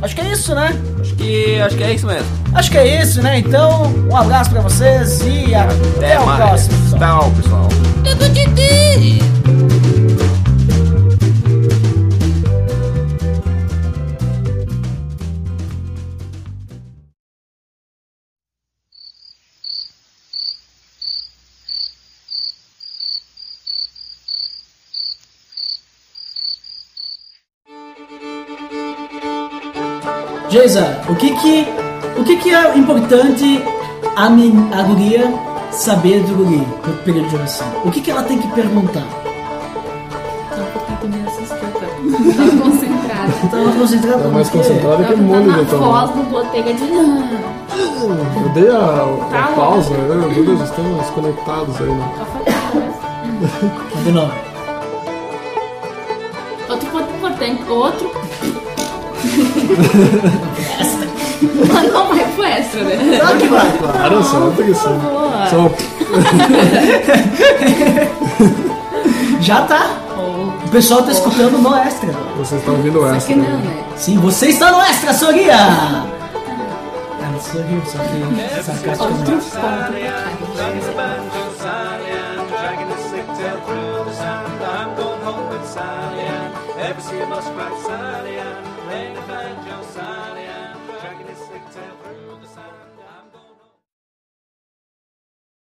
Acho que é isso, né? Acho que, acho que é isso mesmo. Acho que é isso, né? Então, um abraço pra vocês e até, o mais. próximo. pessoal. Tchau, pessoal. Geisa, o que que, o que que é importante a, men- a guria saber do guri no período de oração? O que que ela tem que perguntar? Só um pouquinho tu me assustou, tá? Tava concentrada. Então, concentrada Tá mais concentrada que molho na de tomate. voz do botega de... Eu dei a, a Tá pausa, né? Meu Deus, estamos conectados aí, né? De novo. Outro ponto importante, outro... Mas não vai pro extra, né? Claro que vai. Claro, só ser. Boa. Só Já tá. O pessoal tá escutando no extra. vocês estão ouvindo essa. que não, né? Sim, você está no extra, Soria! Sorriu, só que sarcasticamente. Outro ponto